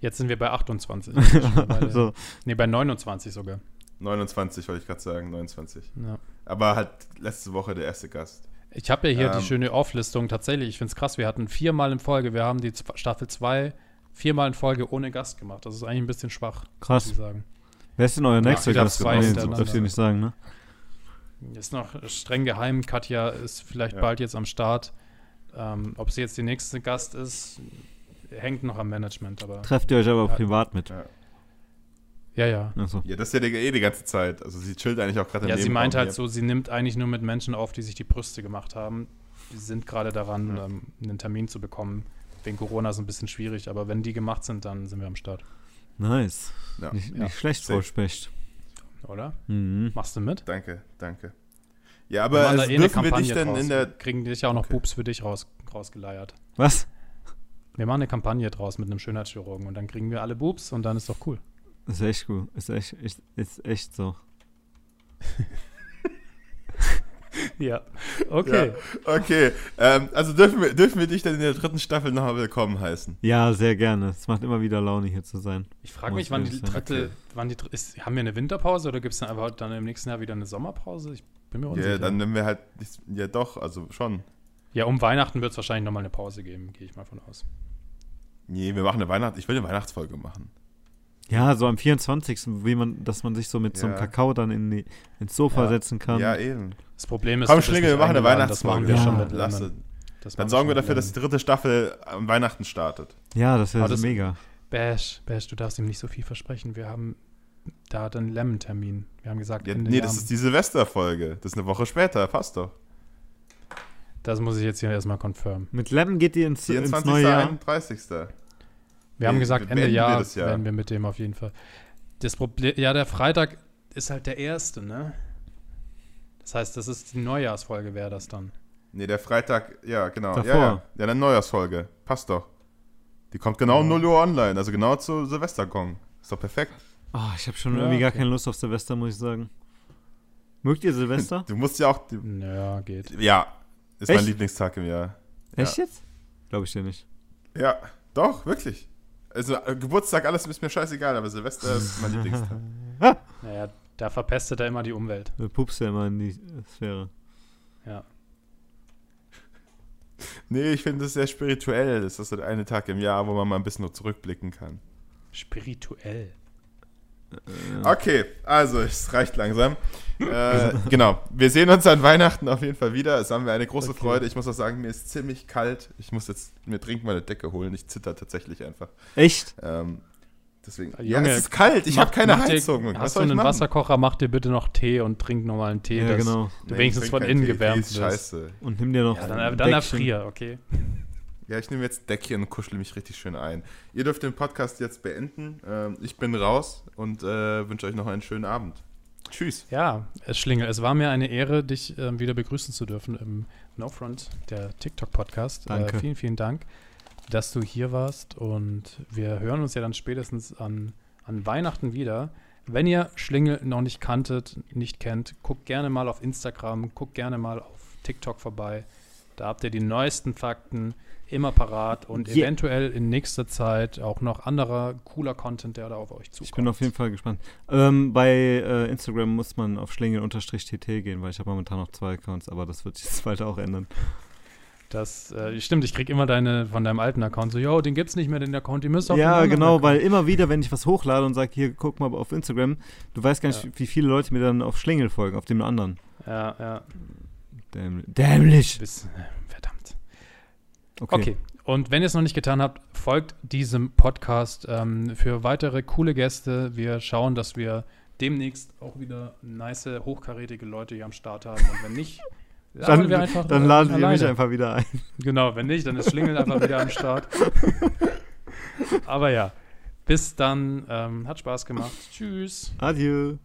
Jetzt sind wir bei 28. Schon bei also, nee, bei 29 sogar. 29 wollte ich gerade sagen, 29. Ja. Aber halt letzte Woche der erste Gast. Ich habe ja hier Ähm. die schöne Auflistung. Tatsächlich, ich finde es krass. Wir hatten viermal in Folge, wir haben die Staffel 2 viermal in Folge ohne Gast gemacht. Das ist eigentlich ein bisschen schwach, muss krass. ich sagen. Wer ist denn euer nächster wieder Gast? zwei Nee, das dürft ihr nicht sagen, ne? Ist noch streng geheim. Katja ist vielleicht Ja. bald jetzt am Start. Ähm, ob sie jetzt die nächste Gast ist, hängt noch am Management. Aber Trefft ihr euch aber Ja. privat mit. Ja. Ja, ja. Achso. Ja, das ist ja die, eh die ganze Zeit. Also sie chillt eigentlich auch gerade Ja, sie meint halt hier. so, sie nimmt eigentlich nur mit Menschen auf, die sich die Brüste gemacht haben. Die sind gerade daran, Ja. ähm, einen Termin zu bekommen. Wegen Corona ist es ein bisschen schwierig, aber wenn die gemacht sind, dann sind wir am Start. Nice. Ja. Nicht, Ja. nicht schlecht. Frau Specht. Oder? Mhm. Machst du mit? Danke, danke. Ja, Wir aber also eh eine dürfen wir dich denn draus. in der... Kriegen dich ja auch noch Okay. Boobs für dich raus, rausgeleiert. Was? Wir machen eine Kampagne draus mit einem Schönheitschirurgen und dann kriegen wir alle Boobs und dann ist doch cool. Ist echt gut. Ist echt, ist, ist echt so. Ja. Okay. Okay, ähm, also dürfen wir, dürfen wir dich dann in der dritten Staffel nochmal willkommen heißen? Ja, sehr gerne. Es macht immer wieder Laune, hier zu sein. Ich frage mich, wann die dritte, Okay. wann die ist, haben wir eine Winterpause oder gibt es dann einfach dann im nächsten Jahr wieder eine Sommerpause? Ich bin mir Ja, unsicher. dann nehmen wir halt... Ja, doch, also schon. ja, um Weihnachten wird es wahrscheinlich nochmal eine Pause geben, gehe ich mal von aus. Nee, wir machen eine Weihnacht... Ich will eine Weihnachtsfolge machen. Ja, so am 24. Wie man, dass man sich so mit so einem Ja. Kakao dann in die, ins Sofa Ja. setzen kann. Ja, eben. Das Problem ist, Komm, Schlingel, wir machen eine eingeladen, Das machen Weihnachtsfolge. wir schon Ja. mit Lass Lemon. es. Das Dann sorgen wir schon dafür, mit dass die dritte Staffel am Weihnachten startet. Ja, das wäre das- mega. Bash, Bash, du darfst ihm nicht so viel versprechen. Wir haben da dann Lemon-Termin. Wir haben gesagt, Ja, Ende nee, das ist die Silvesterfolge. Das ist eine Woche später, passt doch. das muss ich jetzt hier erstmal confirmen. Mit Lemon geht ihr ins, ins 24. neue Jahr. 31. Wir haben gesagt, Ende beenden wir Jahr Jahr. werden wir mit dem auf jeden Fall. Das Problem, ja, der Freitag ist halt der erste, ne? Das heißt, das ist die Neujahrsfolge, wäre das dann. Nee, der Freitag, ja, genau. Davor. Ja, ja. ja, eine Neujahrsfolge. Passt doch. Die kommt genau um Ja. 0 Uhr online, also genau zu Silvestergong. Ist doch perfekt. Oh, ich habe schon Ja, irgendwie gar okay. keine Lust auf Silvester, muss ich sagen. Mögt ihr Silvester? Du musst ja auch. Die, Ja, geht. ja, ist mein Echt? Lieblingstag im Jahr. Echt jetzt? Glaube ich dir nicht. Ja, doch, wirklich. Also äh, Geburtstag, alles ist mir scheißegal, aber Silvester ist mein Lieblingstag. Naja, da verpestet er immer die Umwelt. Du pupst ja immer in die Sphäre. Ja. Nee, ich finde es sehr spirituell. Das ist der eine Tag im Jahr, wo man mal ein bisschen nur zurückblicken kann. Spirituell. Okay, also es reicht langsam. äh, genau, wir sehen uns an Weihnachten auf jeden Fall wieder. Es haben wir eine große Okay. Freude. Ich muss auch sagen, mir ist ziemlich kalt. Ich muss jetzt mir dringend meine Decke holen. Ich zitter tatsächlich einfach. Echt? Ähm, deswegen. Junge, ja, es ist kalt. Ich habe keine Mach dir- Heizung. Was Hast du einen machen? Wasserkocher, mach dir bitte noch Tee und trink nochmal einen Tee, Ja, genau. du Nee, wenigstens von innen Tee. gewärmt Tee ist scheiße. Und nimm dir noch Ja, dann, dann erfrier, okay. Ja, ich nehme jetzt Deckchen und kuschel mich richtig schön ein. Ihr dürft den Podcast jetzt beenden. Ähm, ich bin raus und äh, wünsche euch noch einen schönen Abend. Tschüss. Ja, Schlingel, es war mir eine Ehre, dich ähm, wieder begrüßen zu dürfen im No Front, der TikTok-Podcast. Danke. Äh, vielen, vielen Dank, dass du hier warst und wir hören uns ja dann spätestens an, an Weihnachten wieder. Wenn ihr Schlingel noch nicht kanntet, nicht kennt, guckt gerne mal auf Instagram, guckt gerne mal auf TikTok vorbei. Da habt ihr die neuesten Fakten immer parat und Yeah. eventuell in nächster Zeit auch noch anderer cooler Content, der da auf euch zukommt. Ich bin auf jeden Fall gespannt. Ähm, bei äh, Instagram muss man auf schlingel-tt gehen, weil ich habe momentan noch zwei Accounts, aber das wird sich jetzt bald auch ändern. Das äh, stimmt, ich krieg immer deine von deinem alten Account so, yo, den gibt's nicht mehr, den Account, die müsst auf Ja, genau, Account. weil immer wieder, wenn ich was hochlade und sage, hier, guck mal auf Instagram, du weißt gar nicht, Ja. wie viele Leute mir dann auf Schlingel folgen, auf dem anderen. Ja, ja. Dämlich. Dämlich. Bis, äh, verdammt. Okay. Okay. Und wenn ihr es noch nicht getan habt, folgt diesem Podcast ähm, für weitere coole Gäste. Wir schauen, dass wir demnächst auch wieder nice, hochkarätige Leute hier am Start haben. Und wenn nicht, Dann, wir einfach dann äh, laden wir mich einfach wieder ein. Genau, wenn nicht, dann ist Schlingel einfach wieder am Start. Aber ja, bis dann. Ähm, hat Spaß gemacht. Tschüss. Adieu.